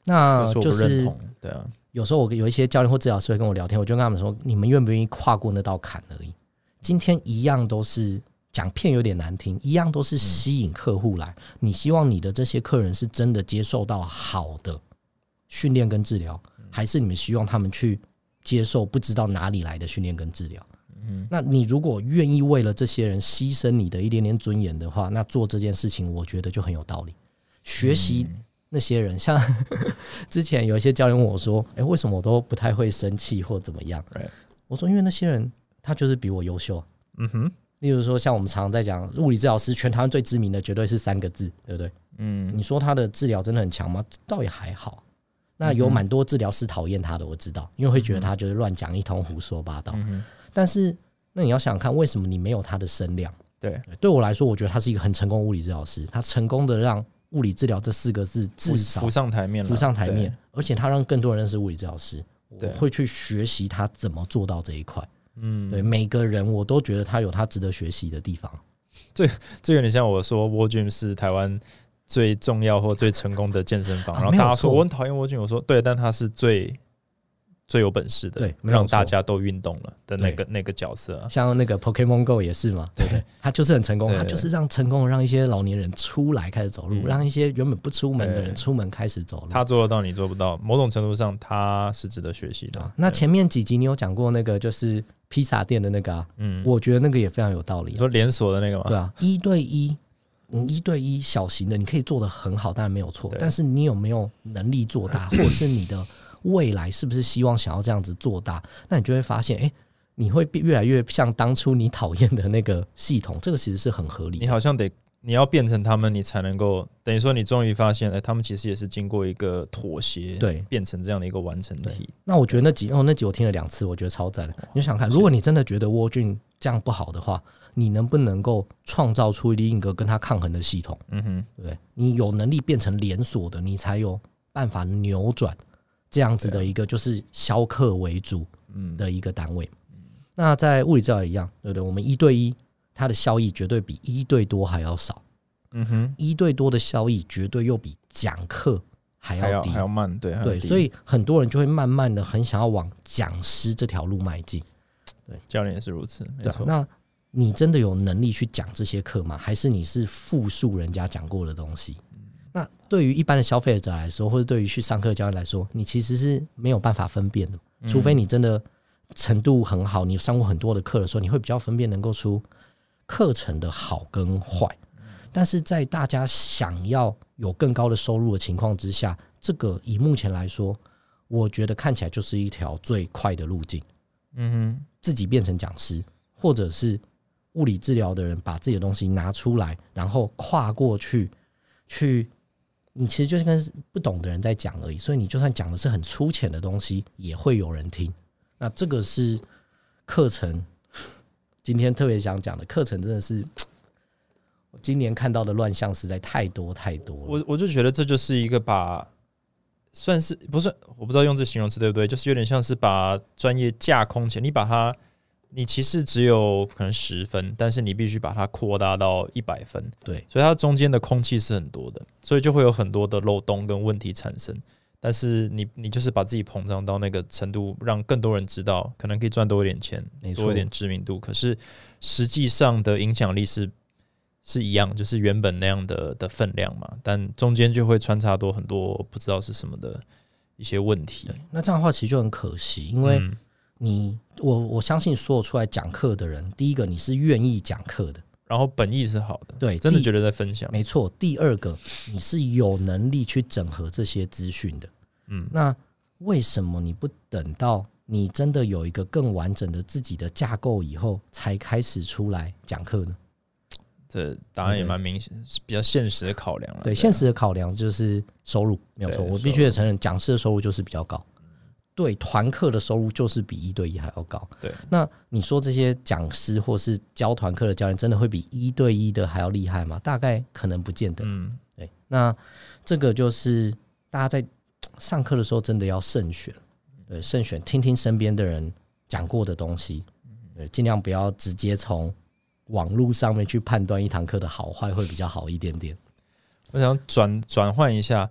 那就认同。对啊，有时候我有一些教练或治疗师会跟我聊天，我就跟他们说：你们愿不愿意跨过那道坎而已？今天一样都是讲片有点难听，一样都是吸引客户来。你希望你的这些客人是真的接受到好的训练跟治疗，还是你们希望他们去接受不知道哪里来的训练跟治疗？嗯那你如果愿意为了这些人牺牲你的一点点尊严的话，那做这件事情，我觉得就很有道理。学习那些人，像 之前有一些教练问我说：“哎、为什么我都不太会生气或怎么样我说：“因为那些人他就是比我优秀。嗯哼，例如说，像我们常常在讲物理治疗师，全台湾最知名的绝对是三个字，对不对？嗯，你说他的治疗真的很强吗？倒也还好。那有蛮多治疗师讨厌他的，我知道，因为会觉得他就是乱讲一通胡说八道。嗯，但是，那你要想想看，为什么你没有他的声量？对，对对我来说，我觉得他是一个很成功的物理治疗师，他成功的让物理治疗这四个字至少浮上台面了，浮上台面，而且他让更多人认识物理治疗师。我会去学习他怎么做到这一块。对。嗯，对每个人，我都觉得他有他值得学习的地方。这这有点像我说 War Gym 是台湾最重要或最成功的健身房，啊然后大家说我很讨厌 War Gym，我说对，但他是最最有本事的，对让大家都运动了的那个那个角色啊。像那个 Pokemon Go 也是嘛，对不对？他就是很成功，对他就是让成功地让一些老年人出来开始走路，嗯让一些原本不出门的人出门开始走路。他做得到，你做不到，某种程度上他是值得学习的啊。那前面几集你有讲过那个就是披萨店的那个、啊，嗯，我觉得那个也非常有道理、啊。你说连锁的那个吗？对啊，一对一，嗯，一对一小型的，你可以做的很好，当然没有错。但是你有没有能力做大，或者是你的未来是不是希望想要这样子做大？那你就会发现，哎、你会变越来越像当初你讨厌的那个系统，这个其实是很合理的。你好像得你要变成他们，你才能够等于说你终于发现，哎、他们其实也是经过一个妥协，对变成这样的一个完成体。那我觉得那几哦，那集我听了两次，我觉得超赞的。你想看，如果你真的觉得沃俊这样不好的话，你能不能够创造出另一个跟他抗衡的系统？嗯哼，对？你有能力变成连锁的，你才有办法扭转这样子的一个就是销客为主嗯，的一个单位。那在物理治疗也一样，对不对？我们一对一，它的效益绝对比一对多还要少，嗯哼，一对多的效益绝对又比讲课还还要要低。还要慢，对，对，所以很多人就会慢慢的很想要往讲师这条路迈进。对教练也是如此，没错。那你真的有能力去讲这些课吗？还是你是复述人家讲过的东西？那对于一般的消费者来说，或者对于去上课的教练来说，你其实是没有办法分辨的，嗯除非你真的程度很好，你上过很多的课的时候，你会比较分辨能够出课程的好跟坏。但是在大家想要有更高的收入的情况之下，这个以目前来说，我觉得看起来就是一条最快的路径。嗯哼自己变成讲师，或者是物理治疗的人把自己的东西拿出来，然后跨过去，去，你其实就是跟不懂的人在讲而已。所以你就算讲的是很粗浅的东西，也会有人听。那这个是课程，今天特别想讲的课程，真的是我 今年看到的乱象实在太多太多，了。我我就觉得这就是一个把。算是不是？我不知道用这形容词对不对？就是有点像是把专业架空起来，你把它，你其实只有可能十分，但是你必须把它扩大到一百分。对，所以它中间的空气是很多的，所以就会有很多的漏洞跟问题产生。但是你你就是把自己膨胀到那个程度，让更多人知道，可能可以赚多一点钱多一点知名度。可是实际上的影响力是是一样，就是原本那样的的分量嘛，但中间就会穿插多很多不知道是什么的一些问题。那这样的话其实就很可惜，因为嗯你我我相信所有出来讲课的人，第一个你是愿意讲课的。然后本意是好的，对真的觉得在分享，没错，第二个你是有能力去整合这些资讯的。嗯，那为什么你不等到你真的有一个更完整的自己的架构以后，才开始出来讲课呢？这答案也蛮明显，是比较现实的考量了。对，现实的考量就是收入没有错，我必须得承认，讲师的收入就是比较高。对，团课的收入就是比一对一还要高。对，那你说这些讲师或是教团课的教练，真的会比一对一的还要厉害吗？大概可能不见得。嗯，对，那这个就是大家在上课的时候真的要慎选，对，慎选，听听身边的人讲过的东西，对，尽量不要直接从网络上面去判断一堂课的好坏，会比较好一点点。我想转转换一下，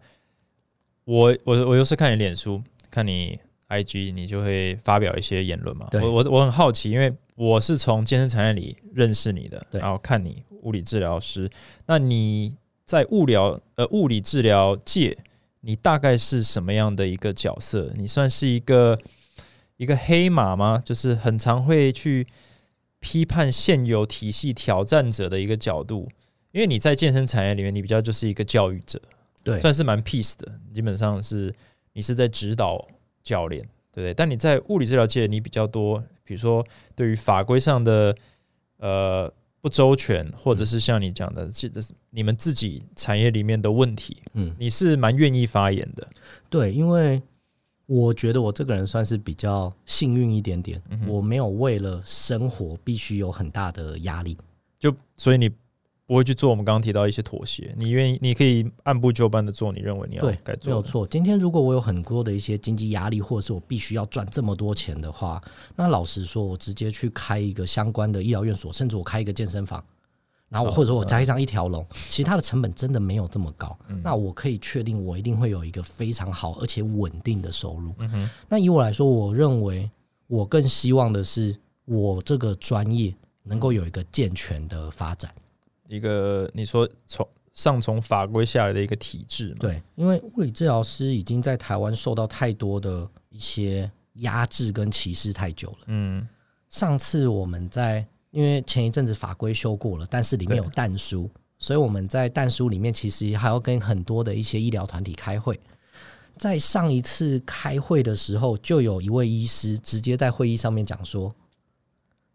我我我又是看你脸书，看你 IG，你就会发表一些言论嘛。我我我很好奇，因为我是从健身产业里认识你的，然后看你物理治疗师，那你在物疗呃物理治疗界，你大概是什么样的一个角色？你算是一个一个黑马吗？就是很常会去批判现有体系挑战者的一个角度。因为你在健身产业里面，你比较就是一个教育者，对算是蛮 peace 的，基本上是你是在指导教练，对不对？但你在物理治疗界，你比较多，比如说对于法规上的呃不周全，或者是像你讲的，这这是你们自己产业里面的问题，嗯，你是蛮愿意发言的，对，因为我觉得我这个人算是比较幸运一点点，嗯我没有为了生活必须有很大的压力。就所以你不会去做我们刚刚提到一些妥协，你愿意，你可以按部就班的做你认为你要对该，做的，没有错。今天如果我有很多的一些经济压力，或者是我必须要赚这么多钱的话，那老实说，我直接去开一个相关的医疗院所，甚至我开一个健身房，然后哦或者我加一张一条龙，其他的成本真的没有这么高。嗯那我可以确定，我一定会有一个非常好而且稳定的收入。嗯，那以我来说，我认为我更希望的是，我这个专业能够有一个健全的发展。一个你说从上从法规下来的一个体制嘛，对，因为物理治疗师已经在台湾受到太多的一些压制跟歧视太久了。嗯，上次我们在因为前一阵子法规修过了，但是里面有对淡书，所以我们在弹书里面其实还要跟很多的一些医疗团体开会。在上一次开会的时候，就有一位医师直接在会议上面讲说，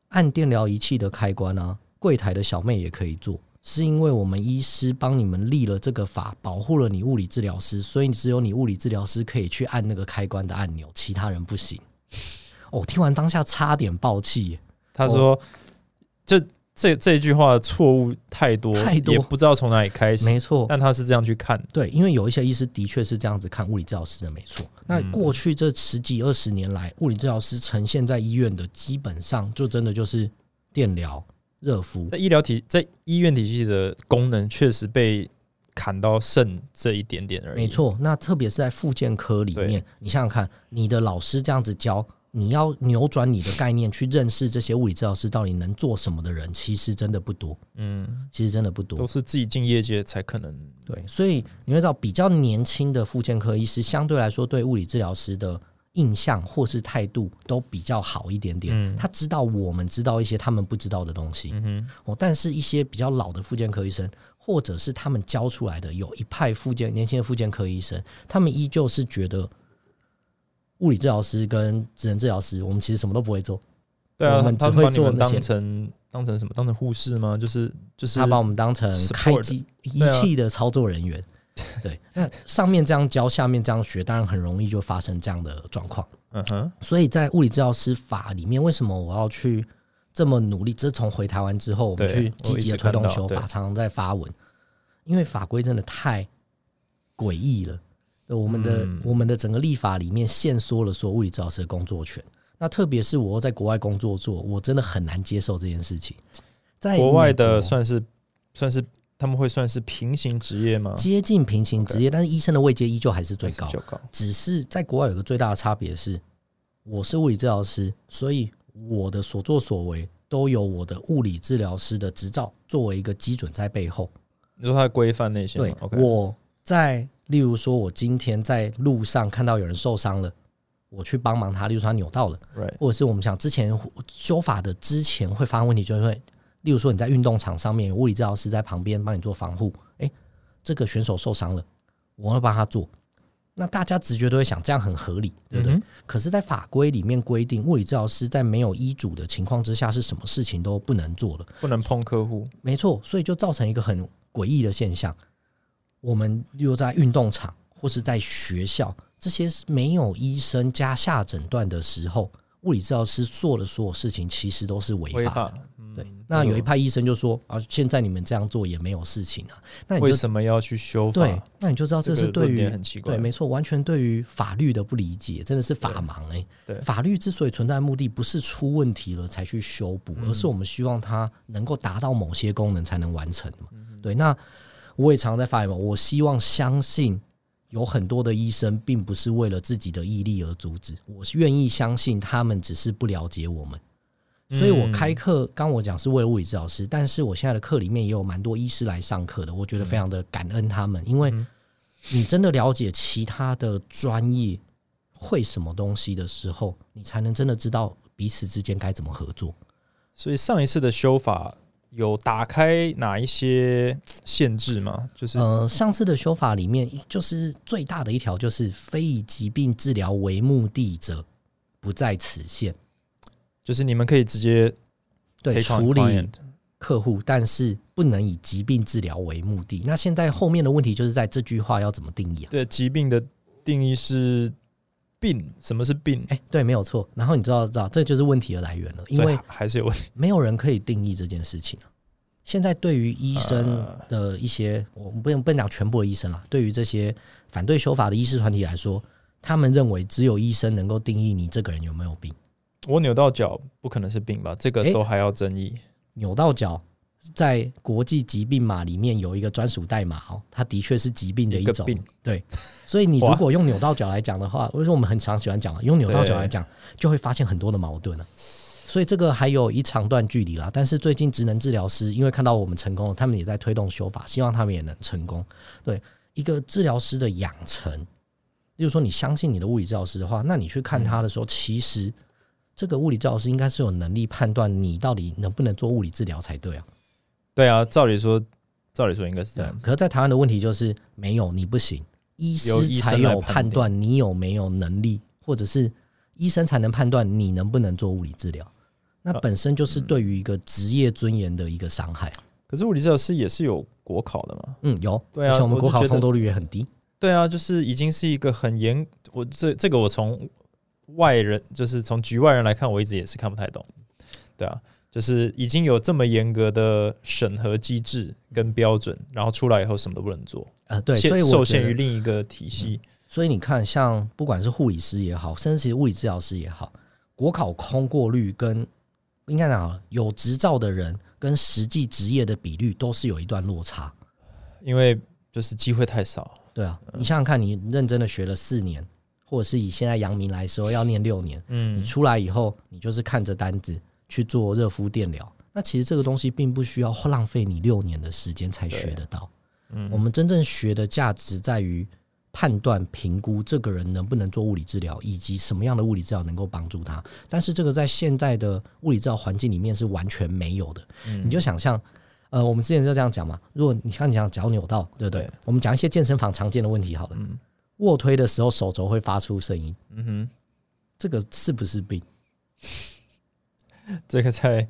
按电疗仪器的开关啊，柜台的小妹也可以做，是因为我们医师帮你们立了这个法，保护了你物理治疗师，所以只有你物理治疗师可以去按那个开关的按钮，其他人不行。哦，听完当下差点爆气。他说，就这这一句话错误太多，太多也不知道从哪里开始，没错，但他是这样去看，对，因为有一些医师的确是这样子看物理治疗师的，没错。那过去这十几二十年来，物理治疗师呈现在医院的，基本上就真的就是电疗、热敷。在医疗体在医院体系的功能确实被砍到剩这一点点而已，没，错，那特别是在复健科里面，你想想看，你的老师这样子教，你要扭转你的概念，去认识这些物理治疗师到底能做什么的人，其实真的不多，嗯，其实真的不多都。是自己进业界才可能，对，所以你会知道，比较年轻的复健科医师，相对来说对物理治疗师的印象或是态度都比较好一点点。嗯他知道我们知道一些他们不知道的东西、嗯，哦，但是一些比较老的复健科医生，或者是他们教出来的有一派复健年轻的复健科医生，他们依旧是觉得物理治疗师跟职能治疗师，我们其实什么都不会做。对啊，我们只会做那些当成当成什么？当成护士吗？就是就是他把我们当成开机仪器的操作人员。对，那上面这样教，下面这样学，当然很容易就发生这样的状况。嗯哼，所以在物理治疗师法里面，为什么我要去这么努力？这是从回台湾之后，我们去积极的推动修法，常常在发文，因为法规真的太诡异了。我们的、嗯我们的整个立法里面限缩了说物理治疗师的工作权。那特别是我在国外工作做，我真的很难接受这件事情。在国外的算是算是他们会算是平行职业吗？接近平行职业，但是医生的位阶依旧还是最高。只是在国外有个最大的差别是，我是物理治疗师，所以我的所作所为都有我的物理治疗师的执照作为一个基准在背后。你说它的规范那些吗我在例如说，我今天在路上看到有人受伤了，我去帮忙他，例如说他扭到了或者是我们想之前修法的之前会发生问题，就会例如说你在运动场上面有物理治疗师在旁边帮你做防护，诶，这个选手受伤了，我会帮他做。那大家直觉都会想这样很合理，对不对？嗯可是，在法规里面规定，物理治疗师在没有医嘱的情况之下，是什么事情都不能做的。不能碰客户，没错，所以就造成一个很诡异的现象。我们又在运动场或是在学校，这些没有医生加下诊断的时候，物理治疗师做的所有事情，其实都是违违法的。对，那有一派医生就说啊，现在你们这样做也没有事情啊，那你为什么要去修法？对，那你就知道这是对于很奇怪。对，没错，完全对于法律的不理解，真的是法盲哎、对法律之所以存在的目的，不是出问题了才去修补，嗯而是我们希望它能够达到某些功能才能完成嘛。嗯对，那我也常常在发言嘛，我希望相信有很多的医生并不是为了自己的毅力而阻止，我是愿意相信他们只是不了解我们。所以我嗯开课，刚我讲是为了物理治疗师，但是我现在的课里面也有蛮多医师来上课的，我觉得非常的感恩他们，因为嗯你真的了解其他的专业会什么东西的时候，你才能真的知道彼此之间该怎么合作。所以上一次的修法有打开哪一些限制吗？就是呃，上次的修法里面，就是最大的一条就是非以疾病治疗为目的者不在此限，就是你们可以直接对，处理客户，但是不能以疾病治疗为目的。那现在后面的问题就是在这句话要怎么定义啊？对疾病的定义是病，什么是病？哎、对，没有错。然后你知道，知道这就是问题的来源了，因为还还是有问题。没有人可以定义这件事情啊。现在对于医生的一些，我们不能不能讲全部的医生啦，对于这些反对修法的医师团体来说，他们认为只有医生能够定义你这个人有没有病。我扭到脚不可能是病吧？这个都还要争议。扭到脚，在国际疾病码里面有一个专属代码哦，它的确是疾病的一种。对，所以你如果用扭到脚来讲的话，为什么我们很常喜欢讲啊？用扭到脚来讲，就会发现很多的矛盾了、所以这个还有一长段距离啦。但是最近职能治疗师因为看到我们成功了，他们也在推动修法，希望他们也能成功。对一个治疗师的养成，例如说你相信你的物理治疗师的话，那你去看他的时候，其实这个物理治疗师应该是有能力判断你到底能不能做物理治疗才对啊。对啊，照理说，照理说应该是这对样，子。可是，在台湾的问题就是没有你不行，医师才有判判断你有没有能力，或者是医生才能判断你能不能做物理治疗。那本身就是对于一个职业尊严的一个伤害。可是物理治疗师也是有国考的嘛？嗯，有，对啊而且我们国考通过率也很低。对啊，就是已经是一个很严，我这这个我从外人，就是从局外人来看，我一直也是看不太懂。对啊，就是已经有这么严格的审核机制跟标准，然后出来以后什么都不能做，呃，对，所以受限于另一个体系。所以你看，像不管是护理师也好，甚至是物理治疗师也好，国考通过率跟应该讲有执照的人跟实际职业的比率都是有一段落差。因为就是机会太少。对啊，你想想看，你认真的学了四年，或者是以现在阳明来说要念六年，你嗯，出来以后，你就是看着单子去做热敷电疗。那其实这个东西并不需要浪费你六年的时间才学得到。嗯我们真正学的价值在于判断、评估这个人能不能做物理治疗，以及什么样的物理治疗能够帮助他。但是这个在现在的物理治疗环境里面是完全没有的。嗯你就想象，呃，我们之前就这样讲嘛。如果你看你讲脚扭到，对不对？对我们讲一些健身房常见的问题好了。嗯卧推的时候手肘会发出声音，嗯哼，这个是不是病？这个在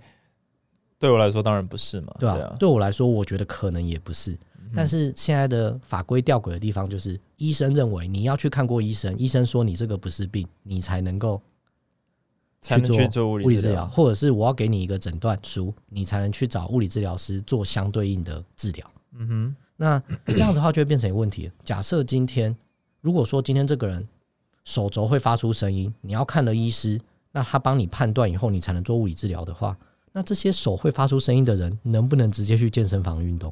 对我来说当然不是嘛。对啊，对我来说，我觉得可能也不是。但是现在的法规吊诡的地方就是，医生认为你要去看过医生，医生说你这个不是病，你才能够才能去做做物物理治疗，理治疗。或者是我要给你一个诊断书，你才能去找物理治疗师做相对应的治疗。嗯哼，那 这样子的话就会变成一个问题。假设今天如果说今天这个人手肘会发出声音，你要看了医师，那他帮你判断以后，你才能做物理治疗的话，那这些手会发出声音的人能不能直接去健身房运动？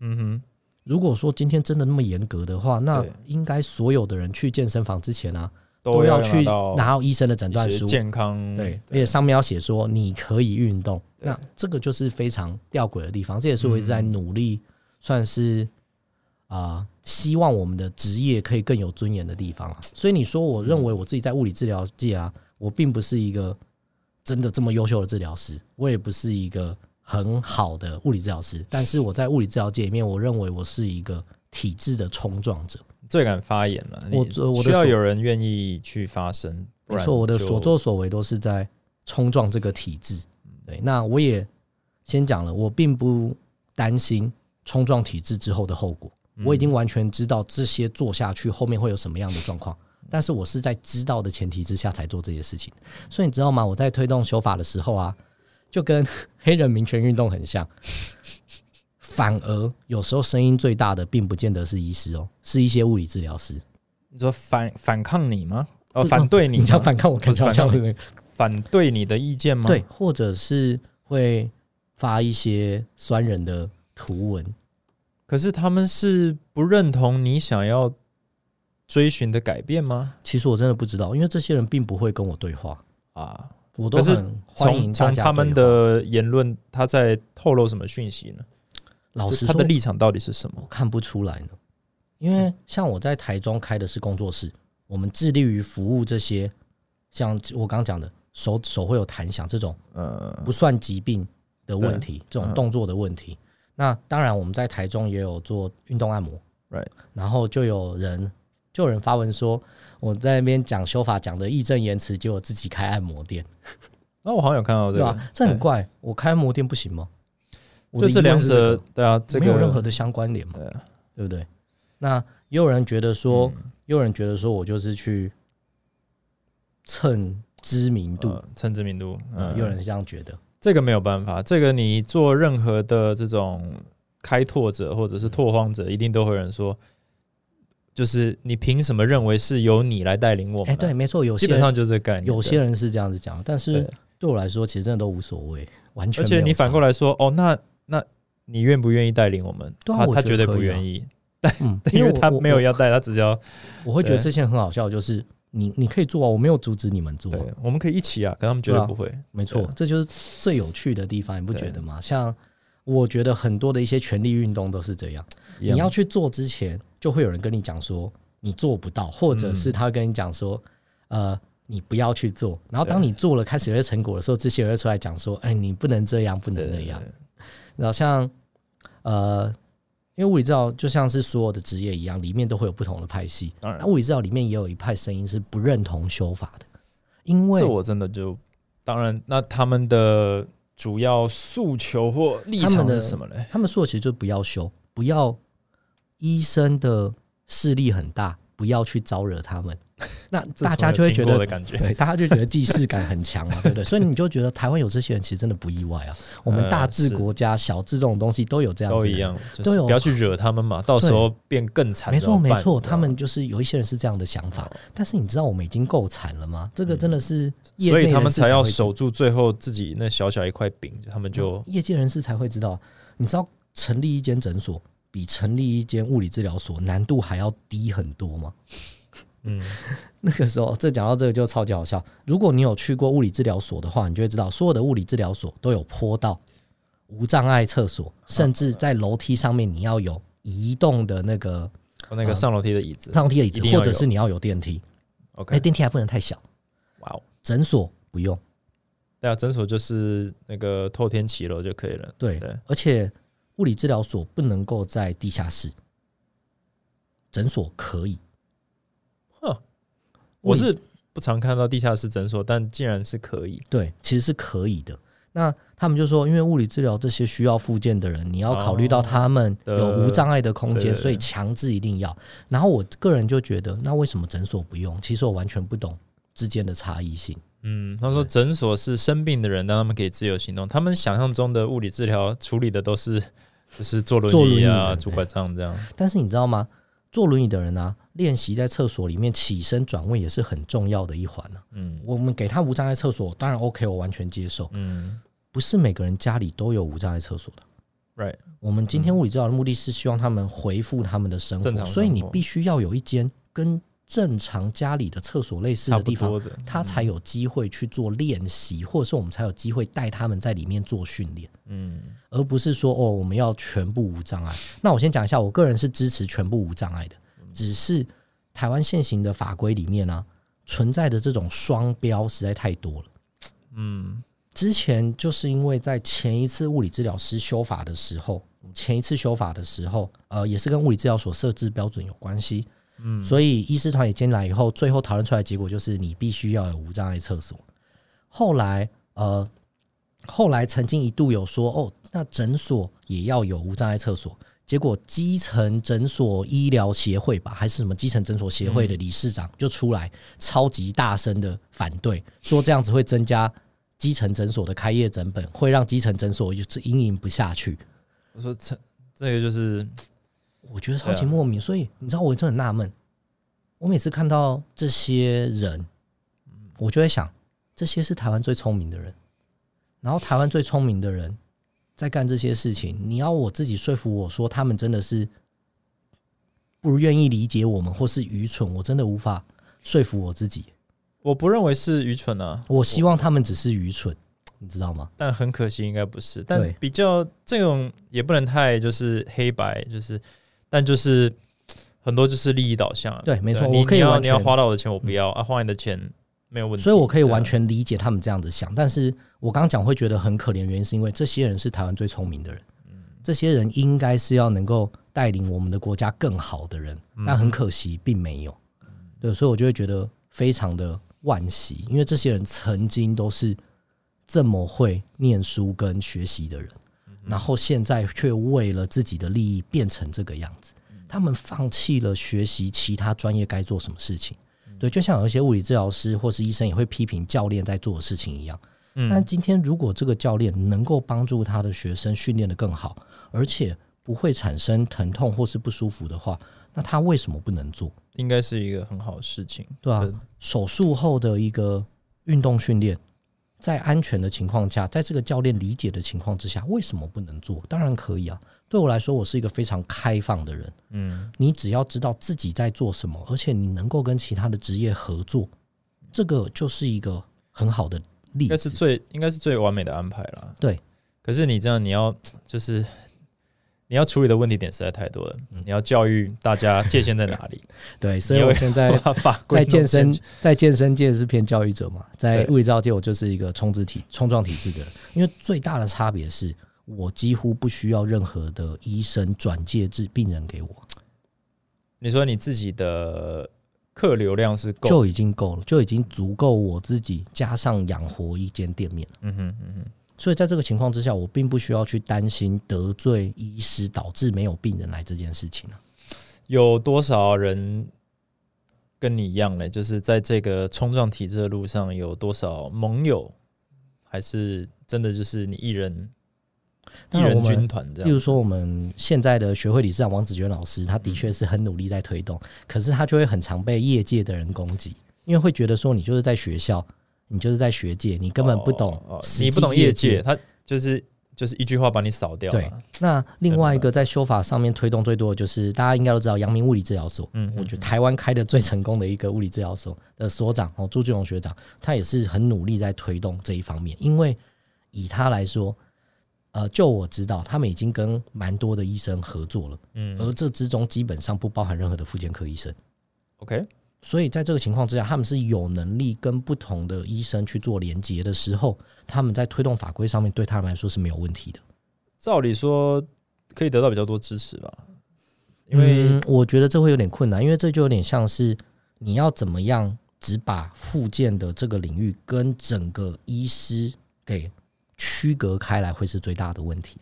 嗯哼，如果说今天真的那么严格的话，那应该所有的人去健身房之前啊，都都要去拿到医生的诊断书，健康对，而且上面要写说你可以运动，那这个就是非常吊诡的地方。这也是我一直在努力，算是啊、希望我们的职业可以更有尊严的地方啊。所以你说，我认为我自己在物理治疗界啊，我并不是一个真的这么优秀的治疗师，我也不是一个很好的物理治疗师，但是我在物理治疗界里面，我认为我是一个体制的冲撞者。最敢发言了。我需要有人愿意去发声，没错，我的所作所为都是在冲撞这个体制。对，那我也先讲了，我并不担心冲撞体制之后的后果，我已经完全知道这些做下去后面会有什么样的状况。但是我是在知道的前提之下才做这些事情，所以你知道吗？我在推动修法的时候啊，就跟黑人民权运动很像。反而有时候声音最大的，并不见得是医师哦，是一些物理治疗师。你说反反抗你吗？哦，反对你，你这样反抗我，看不是反抗像是那个反对你的意见吗？对，，或者是会发一些酸人的图文。可是他们是不认同你想要追寻的改变吗？其实我真的不知道，因为这些人并不会跟我对话，啊，我都是很欢迎大家从从他们。的言论，他在透露什么讯息呢？老实说，他的立场到底是什么我？看不出来呢。因为像我在台中开的是工作室，我们致力于服务这些像我刚刚讲的手手会有弹响这种呃，不算疾病的问题，这种嗯动作的问题。那当然，我们在台中也有做运动按摩。Right 然后就有人就有人发文说，我在那边讲修法讲的义正言辞，结果自己开按摩店，那我好像有看到这个。对吧？，这很怪，我开按摩店不行吗？我就这两者，对啊，这个没有任何的相关联嘛，对啊。对不对？那也有人觉得说，嗯。也有人觉得说我就是去蹭知名度，呃蹭知名度，嗯，嗯，也有人这样觉得，这个没有办法，这个你做任何的这种开拓者或者是拓荒者，一定都会有人说，就是你凭什么认为是由你来带领我们？哎，对，，没错，有些人基本上就是这个概念。有些人是这样子讲，但是对，我来说，其实真的都无所谓，完全而。且你反过来说，哦，那那你愿不愿意带领我们？他他绝对不愿意，嗯，因为他没有要带，他只是要我会觉得对这些很好笑，就是你你可以做啊，我没有阻止你们做啊、对，我们可以一起啊，可他们绝对不会。没错，这就是最有趣的地方，你不觉得吗？像我觉得很多的一些权力运动都是这样，你要去做之前，就会有人跟你讲说你做不到，或者是他跟你讲说，呃，你不要去做。然后当你做了，开始有些成果的时候，这些人会出来讲说，哎，你不能这样，不能那样。然后像呃，因为物理治疗就像是所有的职业一样，里面都会有不同的派系。当然那物理治疗里面也有一派声音是不认同修法的，因为这我真的就当然，那他们的主要诉求或立场是什么呢？他们说的其实就不要修，不要医生的势力很大，不要去招惹他们。那大家就会觉得感觉，对，大家就觉得既视感很强嘛，对不对？所以你就觉得台湾有这些人，其实真的不意外啊。我们呃大治国家、小治这种东西都有这样都一样，都有是不要去惹他们嘛，到时候变更惨。没错没错，他们就是有一些人是这样的想法。但是你知道我们已经够惨了吗？这个真的是所以他们才要守住最后自己那小小一块饼，他们就业界人士才会知道。你知道成立一间诊所比成立一间物理治疗所难度还要低很多吗？嗯，那个时候，这讲到这个就超级好笑。如果你有去过物理治疗所的话，你就会知道，所有的物理治疗所都有坡道、无障碍厕所，甚至在楼梯上面你要有移动的那个哦那个上楼梯的椅子上楼梯的椅子或者是你要有电梯。，OK，哎，电梯还不能太小，哇哦，诊所不用。对啊，诊所就是那个透天骑楼就可以了。对，对，而且物理治疗所不能够在地下室，诊所可以。哼我是不常看到地下室诊所，但竟然是可以。对，其实是可以的。那他们就说，因为物理治疗这些需要复健的人，你要考虑到他们哦有无障碍的空间，所以强制一定要。然后我个人就觉得，那为什么诊所不用？其实我完全不懂之间的差异性。嗯，他说诊所是生病的人，让他们可以自由行动。他们想象中的物理治疗处理的都是 就是坐坐轮椅啊、拄拐杖这样。但是你知道吗？坐轮椅的人啊，练习在厕所里面起身转位也是很重要的一环呢、嗯我们给他无障碍厕所，当然 OK，我完全接受。嗯不是每个人家里都有无障碍厕所的。，right，我们今天物理治疗的目的是希望他们回复他们的生活所以你必须要有一间跟正常家里的厕所类似的地方，他才有机会去做练习，或者是我们才有机会带他们在里面做训练，嗯而不是说哦我们要全部无障碍。那我先讲一下，我个人是支持全部无障碍的，只是台湾现行的法规里面呢、存在的这种双标实在太多了。嗯之前就是因为在前一次物理治疗师修法的时候，前一次修法的时候，呃，也是跟物理治疗所设置标准有关系。嗯，所以医师团也进来以后，最后讨论出来的结果就是你必须要有无障碍厕所。后来呃，后来曾经一度有说哦，那诊所也要有无障碍厕所。结果基层诊所医疗协会吧，还是什么基层诊所协会的理事长就出来超级大声的反对，说这样子会增加基层诊所的开业成本，会让基层诊所就是经营不下去。我说这这个就是我觉得超级莫名，所以你知道我真的很纳闷，我每次看到这些人，我就会想，这些是台湾最聪明的人，然后台湾最聪明的人在干这些事情，你要我自己说服我说他们真的是不愿意理解我们，或是愚蠢，我真的无法说服我自己。我不认为是愚蠢啊，我希望他们只是愚蠢，你知道吗？但很可惜应该不是。但比较这种也不能太就是黑白，就是但就是很多就是利益导向啊。对没错你我可以你要你要花到我的钱，我不要啊，花你的钱没有问题。所以我可以完全理解他们这样子想，但是我刚刚讲会觉得很可怜，原因是因为这些人是台湾最聪明的人，这些人应该是要能够带领我们的国家更好的人，但很可惜并没有。对，所以我就会觉得非常的惋惜，因为这些人曾经都是这么会念书跟学习的人，然后现在却为了自己的利益变成这个样子，他们放弃了学习其他专业该做什么事情。对，就像有一些物理治疗师或是医生也会批评教练在做的事情一样。但嗯，今天如果这个教练能够帮助他的学生训练的更好，而且不会产生疼痛或是不舒服的话，那他为什么不能做？应该是一个很好的事情。对啊对，手术后的一个运动训练，在安全的情况下，在这个教练理解的情况之下，为什么不能做？当然可以啊。对我来说，我是一个非常开放的人。嗯，你只要知道自己在做什么，而且你能够跟其他的职业合作，这个就是一个很好的例子应该是。最应该是最完美的安排了。对，可是你这样，你要就是你要处理的问题点实在太多了。嗯你要教育大家界限在哪里，对，所以我现在在健身在健身界是偏教育者嘛，在对物理治疗界我就是一个冲刺体、冲撞体质的人。因为最大的差别是我几乎不需要任何的医生转介治病人给我，你说你自己的客流量是够，就已经够了，就已经足够我自己加上养活一间店面了。嗯哼嗯哼，所以在这个情况之下，我并不需要去担心得罪医师导致没有病人来这件事情啊。有多少人跟你一样呢？就是在这个冲撞体制的路上，有多少盟友，还是真的就是你一人一人军团这样？例如说，我们现在的学会理事长王子娟老师，他的确是很努力在推动，可是他就会很常被业界的人攻击，因为会觉得说你就是在学校，你就是在学界，你根本不懂哦哦你不懂业业界，他就是就是一句话把你扫掉对。那另外一个在修法上面推动最多的就是大家应该都知道阳明物理治疗所，嗯，我觉得台湾开的最成功的一个物理治疗所的所长哦，朱俊荣学长，他也是很努力在推动这一方面。因为以他来说，呃，就我知道，他们已经跟蛮多的医生合作了，嗯而这之中基本上不包含任何的妇健科医生。，OK，所以在这个情况之下，他们是有能力跟不同的医生去做连接的时候，他们在推动法规上面对他们来说是没有问题的。照理说可以得到比较多支持吧，因为嗯、我觉得这会有点困难，因为这就有点像是你要怎么样只把附件的这个领域跟整个医师给区隔开来，会是最大的问题。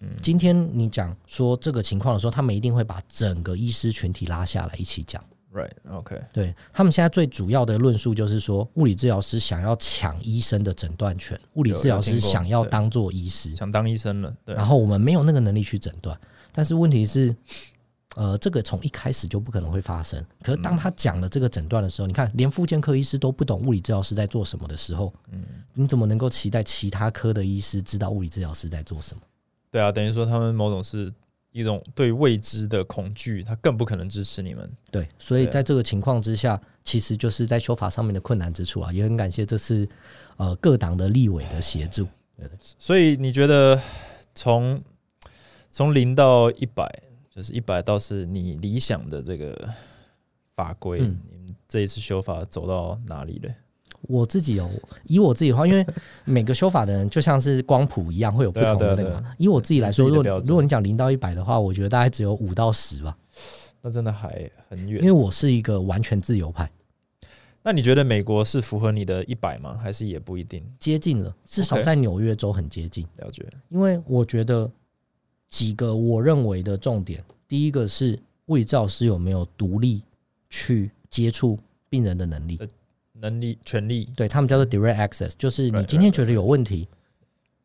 嗯今天你讲说这个情况的时候，他们一定会把整个医师群体拉下来一起讲。right，OK，对他们现在最主要的论述就是说，物理治疗师想要抢医生的诊断权，物理治疗师想要当做医师，想当医生了，对，然后我们没有那个能力去诊断。但是问题是，呃，这个从一开始就不可能会发生。可是当他讲了这个诊断的时候，你看，连复健科医师都不懂物理治疗师在做什么的时候，嗯，你怎么能够期待其他科的医师知道物理治疗师在做什么？对啊，等于说他们某种是一种对未知的恐惧，他更不可能支持你们。对，所以在这个情况之下，其实就是在修法上面的困难之处啊，也很感谢这次呃各党的立委的协助。所以你觉得从从零到一百，就是一百到是你理想的这个法规，嗯你们这一次修法走到哪里了？我自己有以我自己的话，因为 每个修法的人就像是光谱一样，会有不同的那个嘛。以我自己来说，如果如果你讲零到一百的话，我觉得大概只有五到十吧。那真的还很远因。为我是一个完全自由派，那你觉得美国是符合你的一百吗？还是也不一定？接近了，至少在纽约州很接近。了解。因为我觉得几个我认为的重点，第一个是物理治疗师有没有独立去接触病人的能力，能力、权利，对他们叫做 direct access，就是你今天觉得有问题，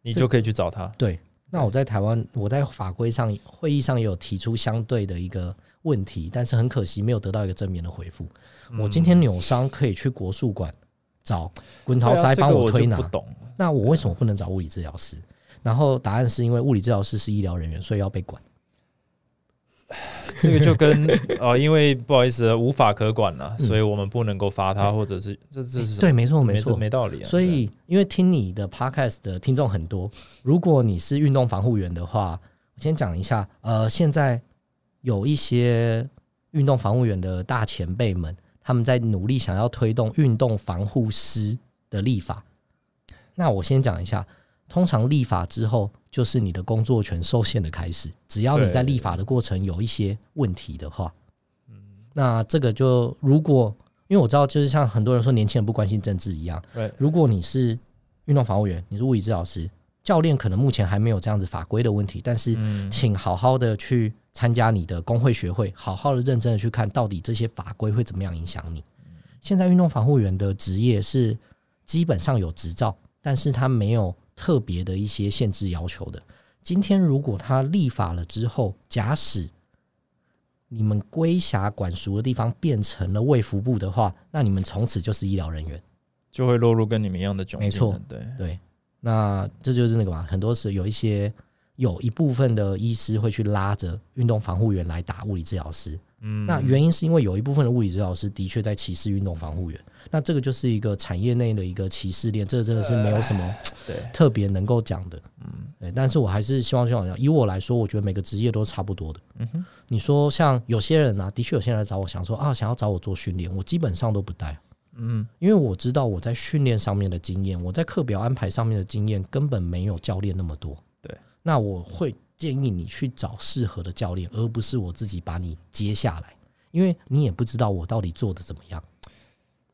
这你就可以去找他。对，那我在台湾，我在法规上会议上也有提出相对的一个问题，但是很可惜没有得到一个正面的回复。我今天扭伤可以去国术馆找滚对啊桃塞帮我推拿，就不懂。那我为什么不能找物理治疗师？然后答案是因为物理治疗师是医疗人员，所以要被管。这个就跟 呃，因为不好意思，无法可管了，嗯所以我们不能够罚他，或者是这这是对，没错，没没错，没道理啊。所以，因为听你的 podcast 的听众很多，如果你是运动防护员的话，我先讲一下。呃，现在有一些运动防护员的大前辈们，他们在努力想要推动运动防护师的立法。那我先讲一下，通常立法之后，就是你的工作权受限的开始。只要你在立法的过程有一些问题的话，嗯那这个就如果因为我知道，就是像很多人说年轻人不关心政治一样。对如果你是运动防护员，你是物理治疗师，教练可能目前还没有这样子法规的问题，但是嗯，请好好的去参加你的工会学会，好好的认真的去看到底这些法规会怎么样影响你。现在运动防护员的职业是基本上有执照，但是他没有特别的一些限制要求的。今天如果他立法了之后，假使你们归辖管属的地方变成了卫福部的话，那你们从此就是医疗人员。就会落入跟你们一样的窘境。没错对，对，那这就是那个嘛，很多时有一些有一部分的医师会去拉着运动防护员来打物理治疗师。嗯，那原因是因为有一部分的物理治疗师的确在歧视运动防护员，那这个就是一个产业内的一个歧视链，这个真的是没有什么对，特别能够讲的。嗯，对，但是我还是希望希望以我来说，我觉得每个职业都差不多的。嗯哼，你说像有些人啊，的确有些人来找我，想说啊，想要找我做训练，我基本上都不带。嗯，因为我知道我在训练上面的经验，我在课表安排上面的经验根本没有教练那么多。对，那我会建议你去找适合的教练，而不是我自己把你接下来，因为你也不知道我到底做的怎么样。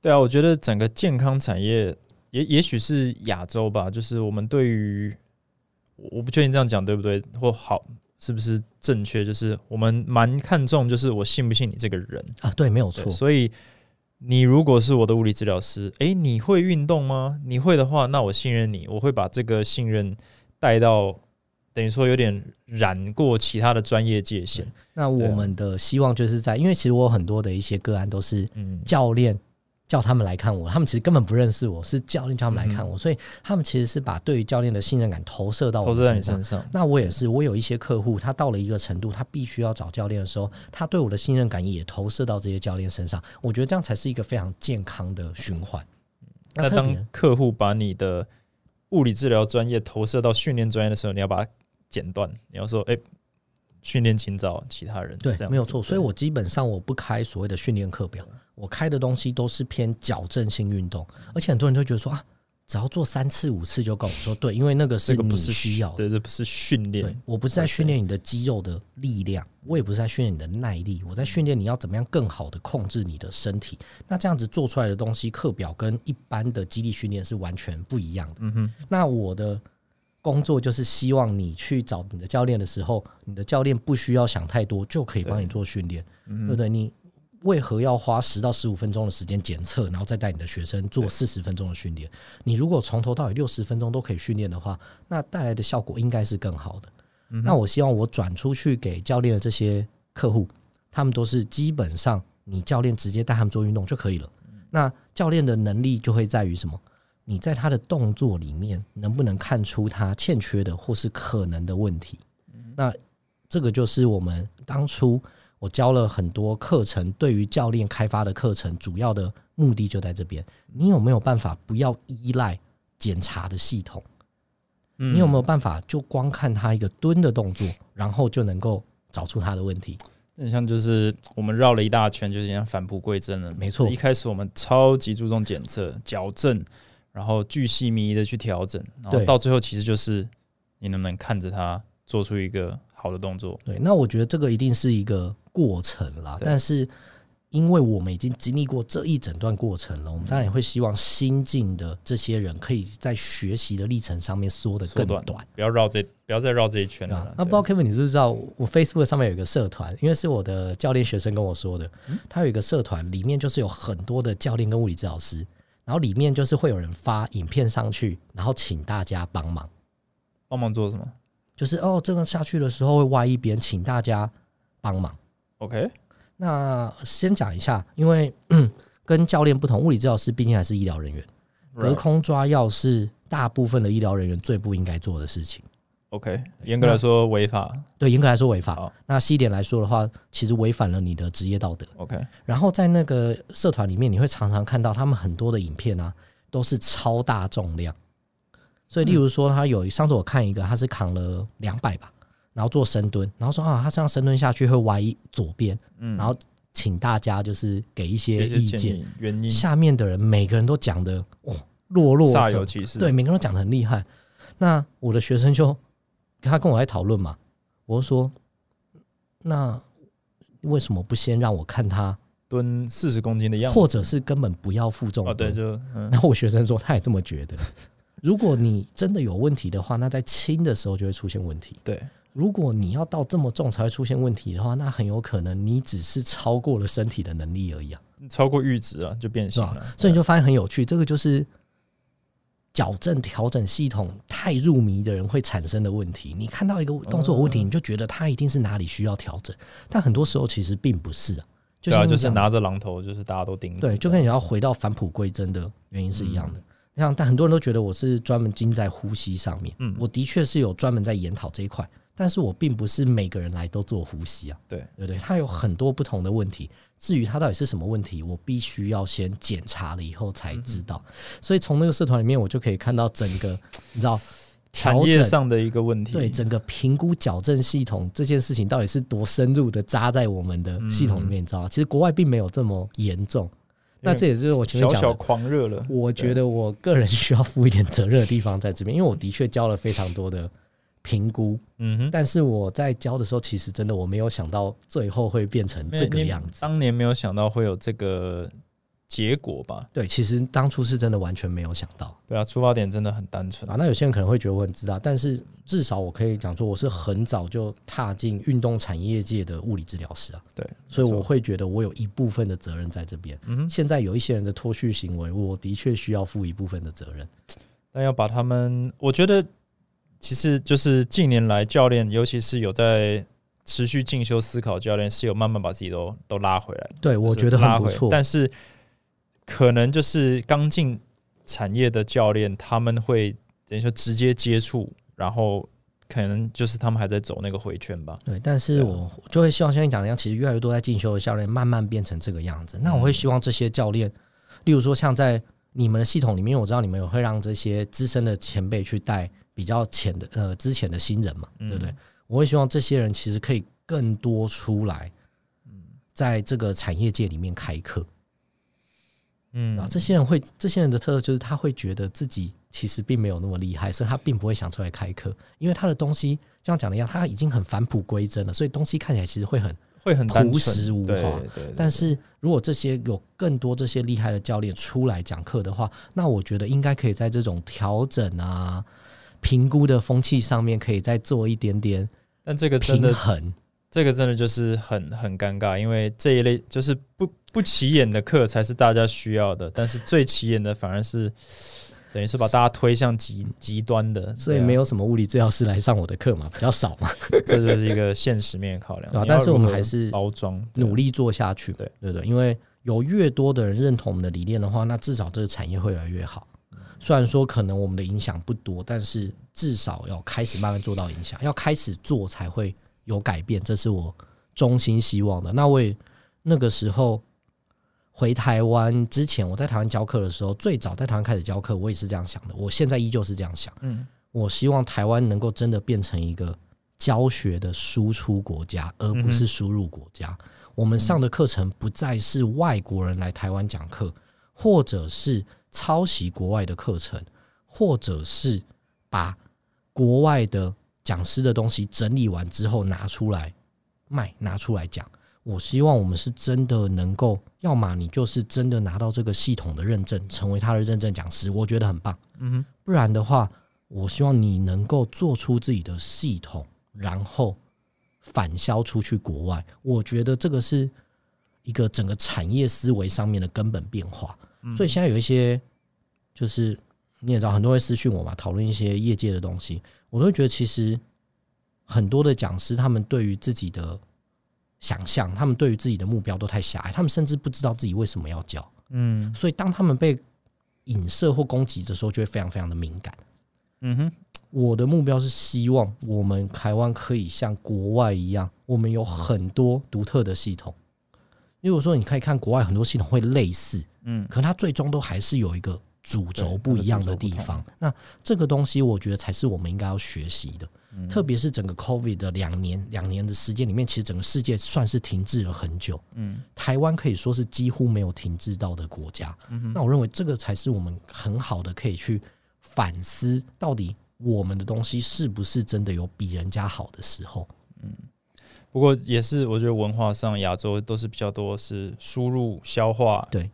对啊，我觉得整个健康产业也也许是亚洲吧，就是我们对于我我不确定这样讲对不对，或好是不是正确，就是我们蛮看重就是我信不信你这个人。啊，对，没有错，所以你如果是我的物理治疗师，诶，你会运动吗？你会的话，那我信任你，我会把这个信任带到，等于说有点染过其他的专业界限。那我们的希望就是在，因为其实我有很多的一些个案都是嗯，教练叫他们来看我，他们其实根本不认识我，是教练叫他们来看嗯我，所以他们其实是把对于教练的信任感投射到我身上。身上。那我也是，我有一些客户，他到了一个程度，他必须要找教练的时候，他对我的信任感也投射到这些教练身上。我觉得这样才是一个非常健康的循环。那当客户把你的物理治疗专业投射到训练专业的时候，你要把它剪断。你要说，诶，训练请找其他人。对没有错。所以我基本上我不开所谓的训练课表，我开的东西都是偏矫正性运动，而且很多人都觉得说啊，只要做三次五次就够。我说对，因为那个是不是需要的。对，这不是训练。我不是在训练你的肌肉的力量，我也不是在训练你的耐力，我在训练你要怎么样更好的控制你的身体。那这样子做出来的东西，课表跟一般的肌力训练是完全不一样的。嗯哼，那我的工作就是希望你去找你的教练的时候，你的教练不需要想太多，就可以帮你做训练，嗯对不对？你为何要花十到十五分钟的时间检测，然后再带你的学生做四十分钟的训练？你如果从头到尾六十分钟都可以训练的话，那带来的效果应该是更好的。嗯那我希望我转出去给教练的这些客户，他们都是基本上你教练直接带他们做运动就可以了。那教练的能力就会在于什么？你在他的动作里面能不能看出他欠缺的或是可能的问题？那这个就是我们当初我教了很多课程，对于教练开发的课程，主要的目的就在这边。你有没有办法不要依赖检查的系统？嗯你有没有办法就光看他一个蹲的动作，然后就能够找出他的问题？那像就是我们绕了一大圈，就是像返璞归真了。没错一开始我们超级注重检测、矫正，然后巨细靡遗的去调整，然后到最后其实就是你能不能看着他做出一个好的动作。对，那我觉得这个一定是一个过程啦，但是。因为我们已经经历过这一整段过程了，我们当然也会希望新进的这些人可以在学习的历程上面缩得更短，不要绕这，不要再绕这一圈了。那不知道 Kevin，你知不知道我 Facebook 上面有一个社团，因为是我的教练学生跟我说的，他有一个社团，里面就是有很多的教练跟物理治疗师，然后里面就是会有人发影片上去，然后请大家帮忙，帮忙做什么？就是哦，这个下去的时候会歪一边，请大家帮忙。OK。那先讲一下，因为 跟教练不同，物理治疗师毕竟还是医疗人员，隔空抓药是大部分的医疗人员最不应该做的事情。OK，严格来说违法。对，严格来说违法。那西点来说的话，其实违反了你的职业道德。OK，然后在那个社团里面，你会常常看到他们很多的影片啊，都是超大重量。所以，例如说，他有上次我看一个，他是扛了两百吧。然后做深蹲，然后说啊，他这样深蹲下去会歪左边，嗯，然后请大家就是给一些意见，原因。下面的人每个人都讲的哦，落落煞有其事，对，每个人都讲的很厉害。那我的学生就他跟我在讨论嘛，我说那为什么不先让我看他蹲四十公斤的样子，或者是根本不要负重？哦，对，就然后我学生说他也这么觉得。如果你真的有问题的话，那在轻的时候就会出现问题。对。如果你要到这么重才会出现问题的话，那很有可能你只是超过了身体的能力而已啊，超过阈值了就变形了。所以你就发现很有趣，这个就是矫正调整系统太入迷的人会产生的问题。你看到一个动作有问题，你就觉得它一定是哪里需要调整，但很多时候其实并不是啊。对啊，就是拿着榔头，就是大家都盯着。对，就跟你要回到返璞归真的原因是一样的。你像但很多人都觉得我是专门精在呼吸上面，嗯，我的确是有专门在研讨这一块。但是我并不是每个人来都做呼吸啊，对对对，它有很多不同的问题。至于他到底是什么问题，我必须要先检查了以后才知道。所以从那个社团里面，我就可以看到整个你知道产业上的一个问题，对整个评估矫正系统这件事情到底是多深入的扎在我们的系统里面，你知道吗？其实国外并没有这么严重。那这也是我前面讲小小狂热了。我觉得我个人需要负一点责任的地方在这边，因为我的确教了非常多的。评估，嗯哼，但是我在教的时候，其实真的我没有想到最后会变成这个样子。当年没有想到会有这个结果吧？对，其实当初是真的完全没有想到。对啊，出发点真的很单纯啊。那有些人可能会觉得我很自大，但是至少我可以讲说，我是很早就踏进运动产业界的物理治疗师啊。对，所以我会觉得我有一部分的责任在这边。嗯哼，现在有一些人的脱序行为，我的确需要负一部分的责任。但要把他们，我觉得。其实就是近年来教练，尤其是有在持续进修思考教练，是有慢慢把自己都都拉回来。对，我觉得很不错。但是可能就是刚进产业的教练，他们会等于说直接接触，然后可能就是他们还在走那个回圈吧。对，但是我就会希望像你讲的一样，其实越来越多在进修的教练慢慢变成这个样子。那我会希望这些教练，例如说像在你们的系统里面，我知道你们有会让这些资深的前辈去带。比较浅的呃，之前的新人嘛，对不对？我会希望这些人其实可以更多出来，在这个产业界里面开课。嗯，啊，这些人会，这些人的特色就是他会觉得自己其实并没有那么厉害，所以他并不会想出来开课，因为他的东西就像讲的一样，他已经很返璞归真了，所以东西看起来其实会很会很朴实无华。对但是如果这些有更多这些厉害的教练出来讲课的话，那我觉得应该可以在这种调整啊。评估的风气上面可以再做一点点，但这个真的很，这个真的就是很很尴尬，因为这一类就是不不起眼的课才是大家需要的，但是最起眼的反而是等于是把大家推向极极端的，所以没有什么物理治疗师来上我的课嘛，比较少嘛，这就是一个现实面考量。但是我们还是包装努力做下去，对对对，因为有越多的人认同我们的理念的话，那至少这个产业会越来越好。虽然说可能我们的影响不多，但是至少要开始慢慢做到影响，要开始做才会有改变，这是我衷心希望的。那我也那个时候回台湾之前，我在台湾教课的时候，最早在台湾开始教课，我也是这样想的。我现在依旧是这样想。嗯，我希望台湾能够真的变成一个教学的输出国家，而不是输入国家。我们上的课程不再是外国人来台湾讲课，或者是。抄袭国外的课程，或者是把国外的讲师的东西整理完之后拿出来卖，拿出来讲。我希望我们是真的能够，要么你就是真的拿到这个系统的认证，成为他的认证讲师，我觉得很棒。嗯哼，不然的话，我希望你能够做出自己的系统，然后反销出去国外。我觉得这个是一个整个产业思维上面的根本变化。所以现在有一些，就是你也知道，很多会私讯我嘛，讨论一些业界的东西，我都会觉得其实很多的讲师，他们对于自己的想象，他们对于自己的目标都太狭隘，他们甚至不知道自己为什么要教。嗯所以当他们被影射或攻击的时候，就会非常非常的敏感。嗯哼，我的目标是希望我们台湾可以像国外一样，我们有很多独特的系统。如果说你可以看国外很多系统会类似，嗯可它最终都还是有一个主轴不一样的地方。那这个东西，我觉得才是我们应该要学习的。嗯特别是整个 COVID 的两年两年的时间里面，其实整个世界算是停滞了很久。嗯台湾可以说是几乎没有停滞到的国家。那我认为这个才是我们很好的可以去反思，到底我们的东西是不是真的有比人家好的时候。不过也是，我觉得文化上亚洲都是比较多是输入消化。对，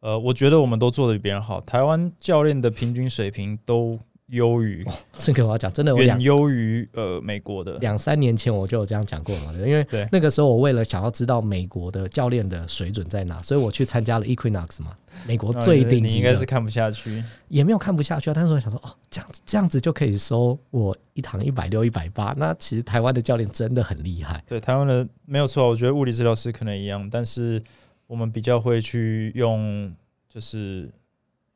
呃，我觉得我们都做的比别人好。台湾教练的平均水平都优于，这个我要讲，真的远优于呃美国的。两三年前我就有这样讲过嘛，因为对那个时候我为了想要知道美国的教练的水准在哪，所以我去参加了 Equinox 嘛，美国最顶级应该是，看不下去。也没有看不下去啊。但是我想说，哦，这样子这样子就可以收我一堂一百六、一百八，那其实台湾的教练真的很厉害。对台湾的没有错，我觉得物理治疗师可能一样，但是我们比较会去用就是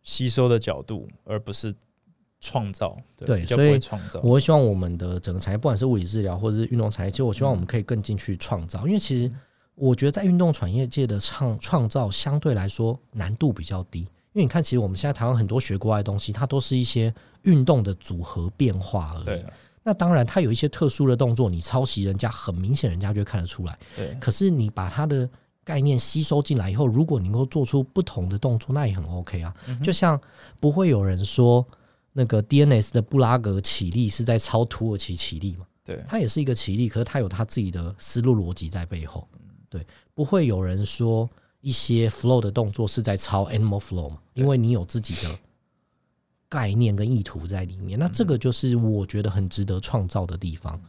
吸收的角度，而不是创造。对所以会创造。我会希望我们的整个产业，不管是物理治疗或者是运动产业，其实我希望我们可以更进去创造，因为其实我觉得在运动产业界的创创造相对来说难度比较低，因为你看，其实我们现在台湾很多学国外的东西，它都是一些运动的组合变化而已。那当然，它有一些特殊的动作，你抄袭人家，很明显人家就会看得出来。对可是你把它的概念吸收进来以后，如果你能够做出不同的动作，那也很 OK 啊。嗯就像不会有人说那个 DNS 的布拉格起立是在抄土耳其起立嘛？对它也是一个起立，可是它有它自己的思路逻辑在背后。对，不会有人说一些 flow 的动作是在抄 animal flow 嘛？因为你有自己的概念跟意图在里面。那这个就是我觉得很值得创造的地方。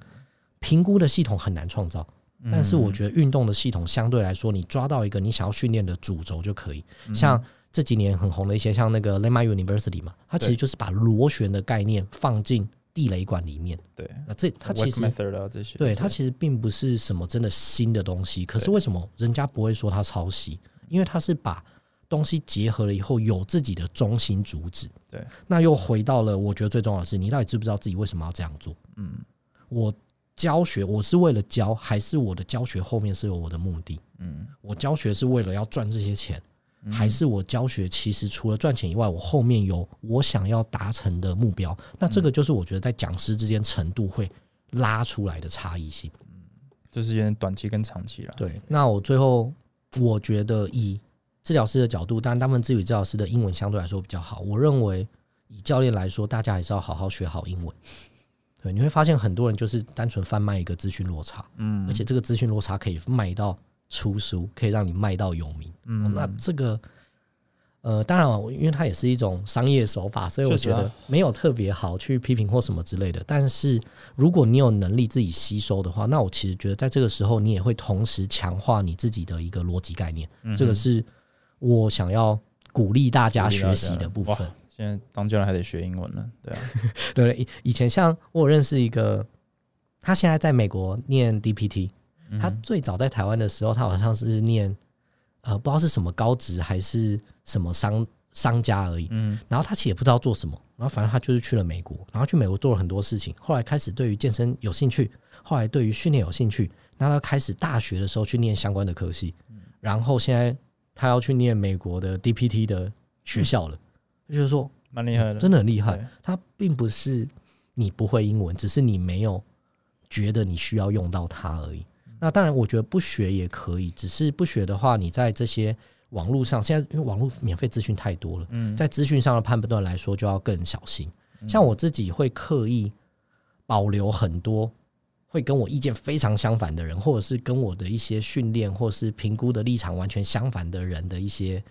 评估的系统很难创造，但是我觉得运动的系统相对来说，你抓到一个你想要训练的主轴就可以。像这几年很红的一些，像那个 Lemma University 嘛，它其实就是把螺旋的概念放进地雷管里面。对，那这它其实啊这些，对它其实并不是什么真的新的东西，可是为什么人家不会说它抄袭？因为它是把东西结合了以后有自己的中心主旨。对，那又回到了我觉得最重要的是，你到底知不知道自己为什么要这样做？嗯，我教学我是为了教，还是我的教学后面是有我的目的？嗯，我教学是为了要赚这些钱，还是我教学其实除了赚钱以外，我后面有我想要达成的目标？那这个就是我觉得在讲师之间程度会拉出来的差异性。嗯就是有点短期跟长期了。对，那我最后我觉得以治疗师的角度，当然大部分治愈治疗师的英文相对来说比较好。我认为以教练来说，大家还是要好好学好英文。对，你会发现很多人就是单纯贩卖一个资讯落差，嗯，而且这个资讯落差可以卖到出书，可以让你卖到有名。嗯那这个，呃，当然，因为它也是一种商业手法，所以我觉得没有特别好去批评或什么之类的。但是，如果你有能力自己吸收的话，那我其实觉得在这个时候，你也会同时强化你自己的一个逻辑概念。这个是我想要鼓励大家学习的部分哇。现在当教练还得学英文呢，对啊，对，以以前像我有认识一个，他现在在美国念 DPT，他嗯最早在台湾的时候，他好像是念呃不知道是什么高职还是什么商商家而已。嗯然后他其实也不知道做什么，然后反正他就是去了美国，然后去美国做了很多事情。后来开始对于健身有兴趣，后来对于训练有兴趣，那他开始大学的时候去念相关的科系，然后现在他要去念美国的 DPT 的学校了，就觉得说蛮厉害的，真的很厉害他。并不是你不会英文，只是你没有觉得你需要用到它而已。那当然，我觉得不学也可以，只是不学的话，你在这些网络上，现在因为网络免费资讯太多了，嗯，在资讯上的判断来说，就要更小心。像我自己会刻意保留很多会跟我意见非常相反的人，或者是跟我的一些训练或是评估的立场完全相反的人的一些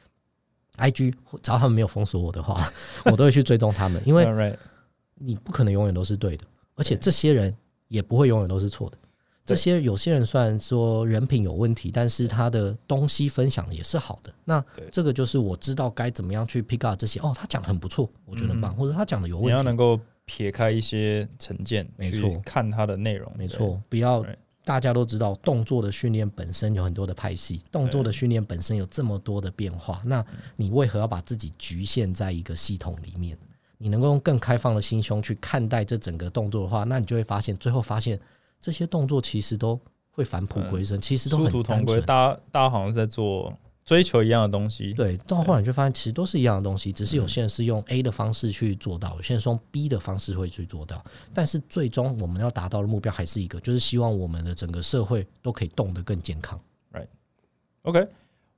IG，只要他们没有封锁我的话，我都会去追踪他们，因为 你不可能永远都是对的，而且这些人也不会永远都是错的。这些有些人虽然说人品有问题，但是他的东西分享也是好的。那这个就是我知道该怎么样去 pick up 这些。哦，他讲的很不错，我觉得很棒，或者他讲的有问题你要，能够撇开一些成见，没错看他的内容。没错，不要大家都知道，动作的训练本身有很多的派系，动作的训练本身有这么多的变化，那你为何要把自己局限在一个系统里面？你能够用更开放的心胸去看待这整个动作的话，那你就会发现，最后发现这些动作其实都会返璞归真，其实都殊很途同归，大家大家好像是在做追求一样的东西。对，到后来你就发现，其实都是一样的东西，只是有些人是用 A 的方式去做到，有些人是用 B 的方式会去做到。但是最终我们要达到的目标还是一个，就是希望我们的整个社会都可以动得更健康。OK，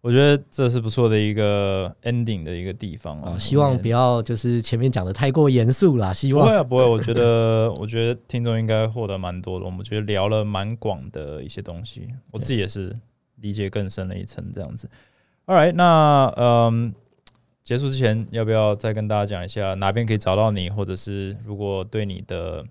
我觉得这是不错的一个 ending 的一个地方哦，啊。希望不要就是前面讲的太过严肃啦，希望不会啊，不会。我觉得，我觉得听众应该获得蛮多的。我们觉得聊了蛮广的一些东西，我自己也是理解更深了一层这样子。All right，那嗯，结束之前要不要再跟大家讲一下哪边可以找到你，或者是如果对你的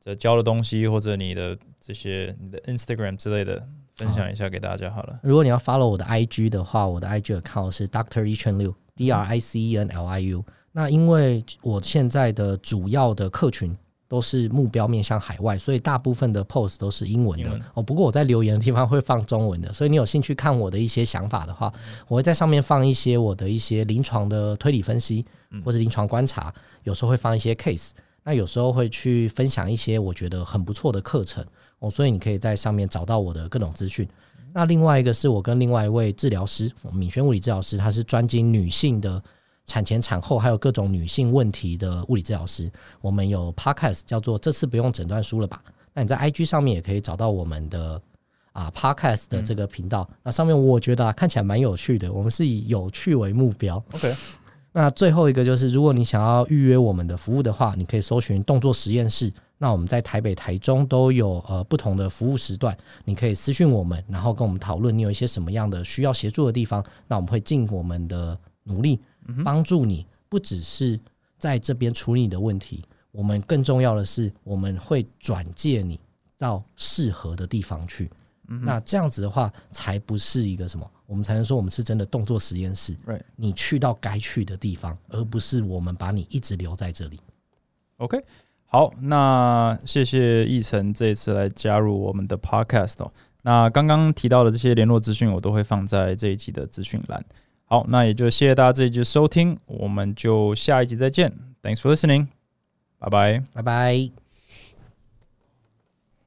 这教的东西，或者你的这些你的 Instagram 之类的分享一下给大家好了。如果你要 follow 我的 IG 的话，我的 IG account 是 Doctor 一圈六 D R I C E N L I U。那因为我现在的主要的客群都是目标面向海外，所以大部分的 post 都是英文的哦。不过我在留言的地方会放中文的，所以你有兴趣看我的一些想法的话，我会在上面放一些我的一些临床的推理分析，或者临床观察，有时候会放一些 case。那有时候会去分享一些我觉得很不错的课程哦，所以你可以在上面找到我的各种资讯。那另外一个是我跟另外一位治疗师敏轩物理治疗师，他是专精女性的产前、产后还有各种女性问题的物理治疗师。我们有 podcast 叫做“这次不用诊断书了吧”？那你在 IG 上面也可以找到我们的啊 podcast 的这个频道。那上面我觉得、啊、看起来蛮有趣的，我们是以有趣为目标。OK，那最后一个就是，如果你想要预约我们的服务的话，你可以搜寻动作实验室。那我们在台北、台中都有呃不同的服务时段，你可以私讯我们，然后跟我们讨论你有一些什么样的需要协助的地方，那我们会尽我们的努力帮助你，不只是在这边处理你的问题，我们更重要的是我们会转介你到适合的地方去。那这样子的话，才不是一个什么，我们才能说我们是真的动作实验室。你去到该去的地方，而不是我们把你一直留在这里。OK，好，那谢谢奕晨这一次来加入我们的 Podcast 哦。那刚刚提到的这些联络资讯，我都会放在这一集的资讯栏。好，那也就谢谢大家这一集收听，我们就下一集再见。Thanks for listening，拜拜。拜拜。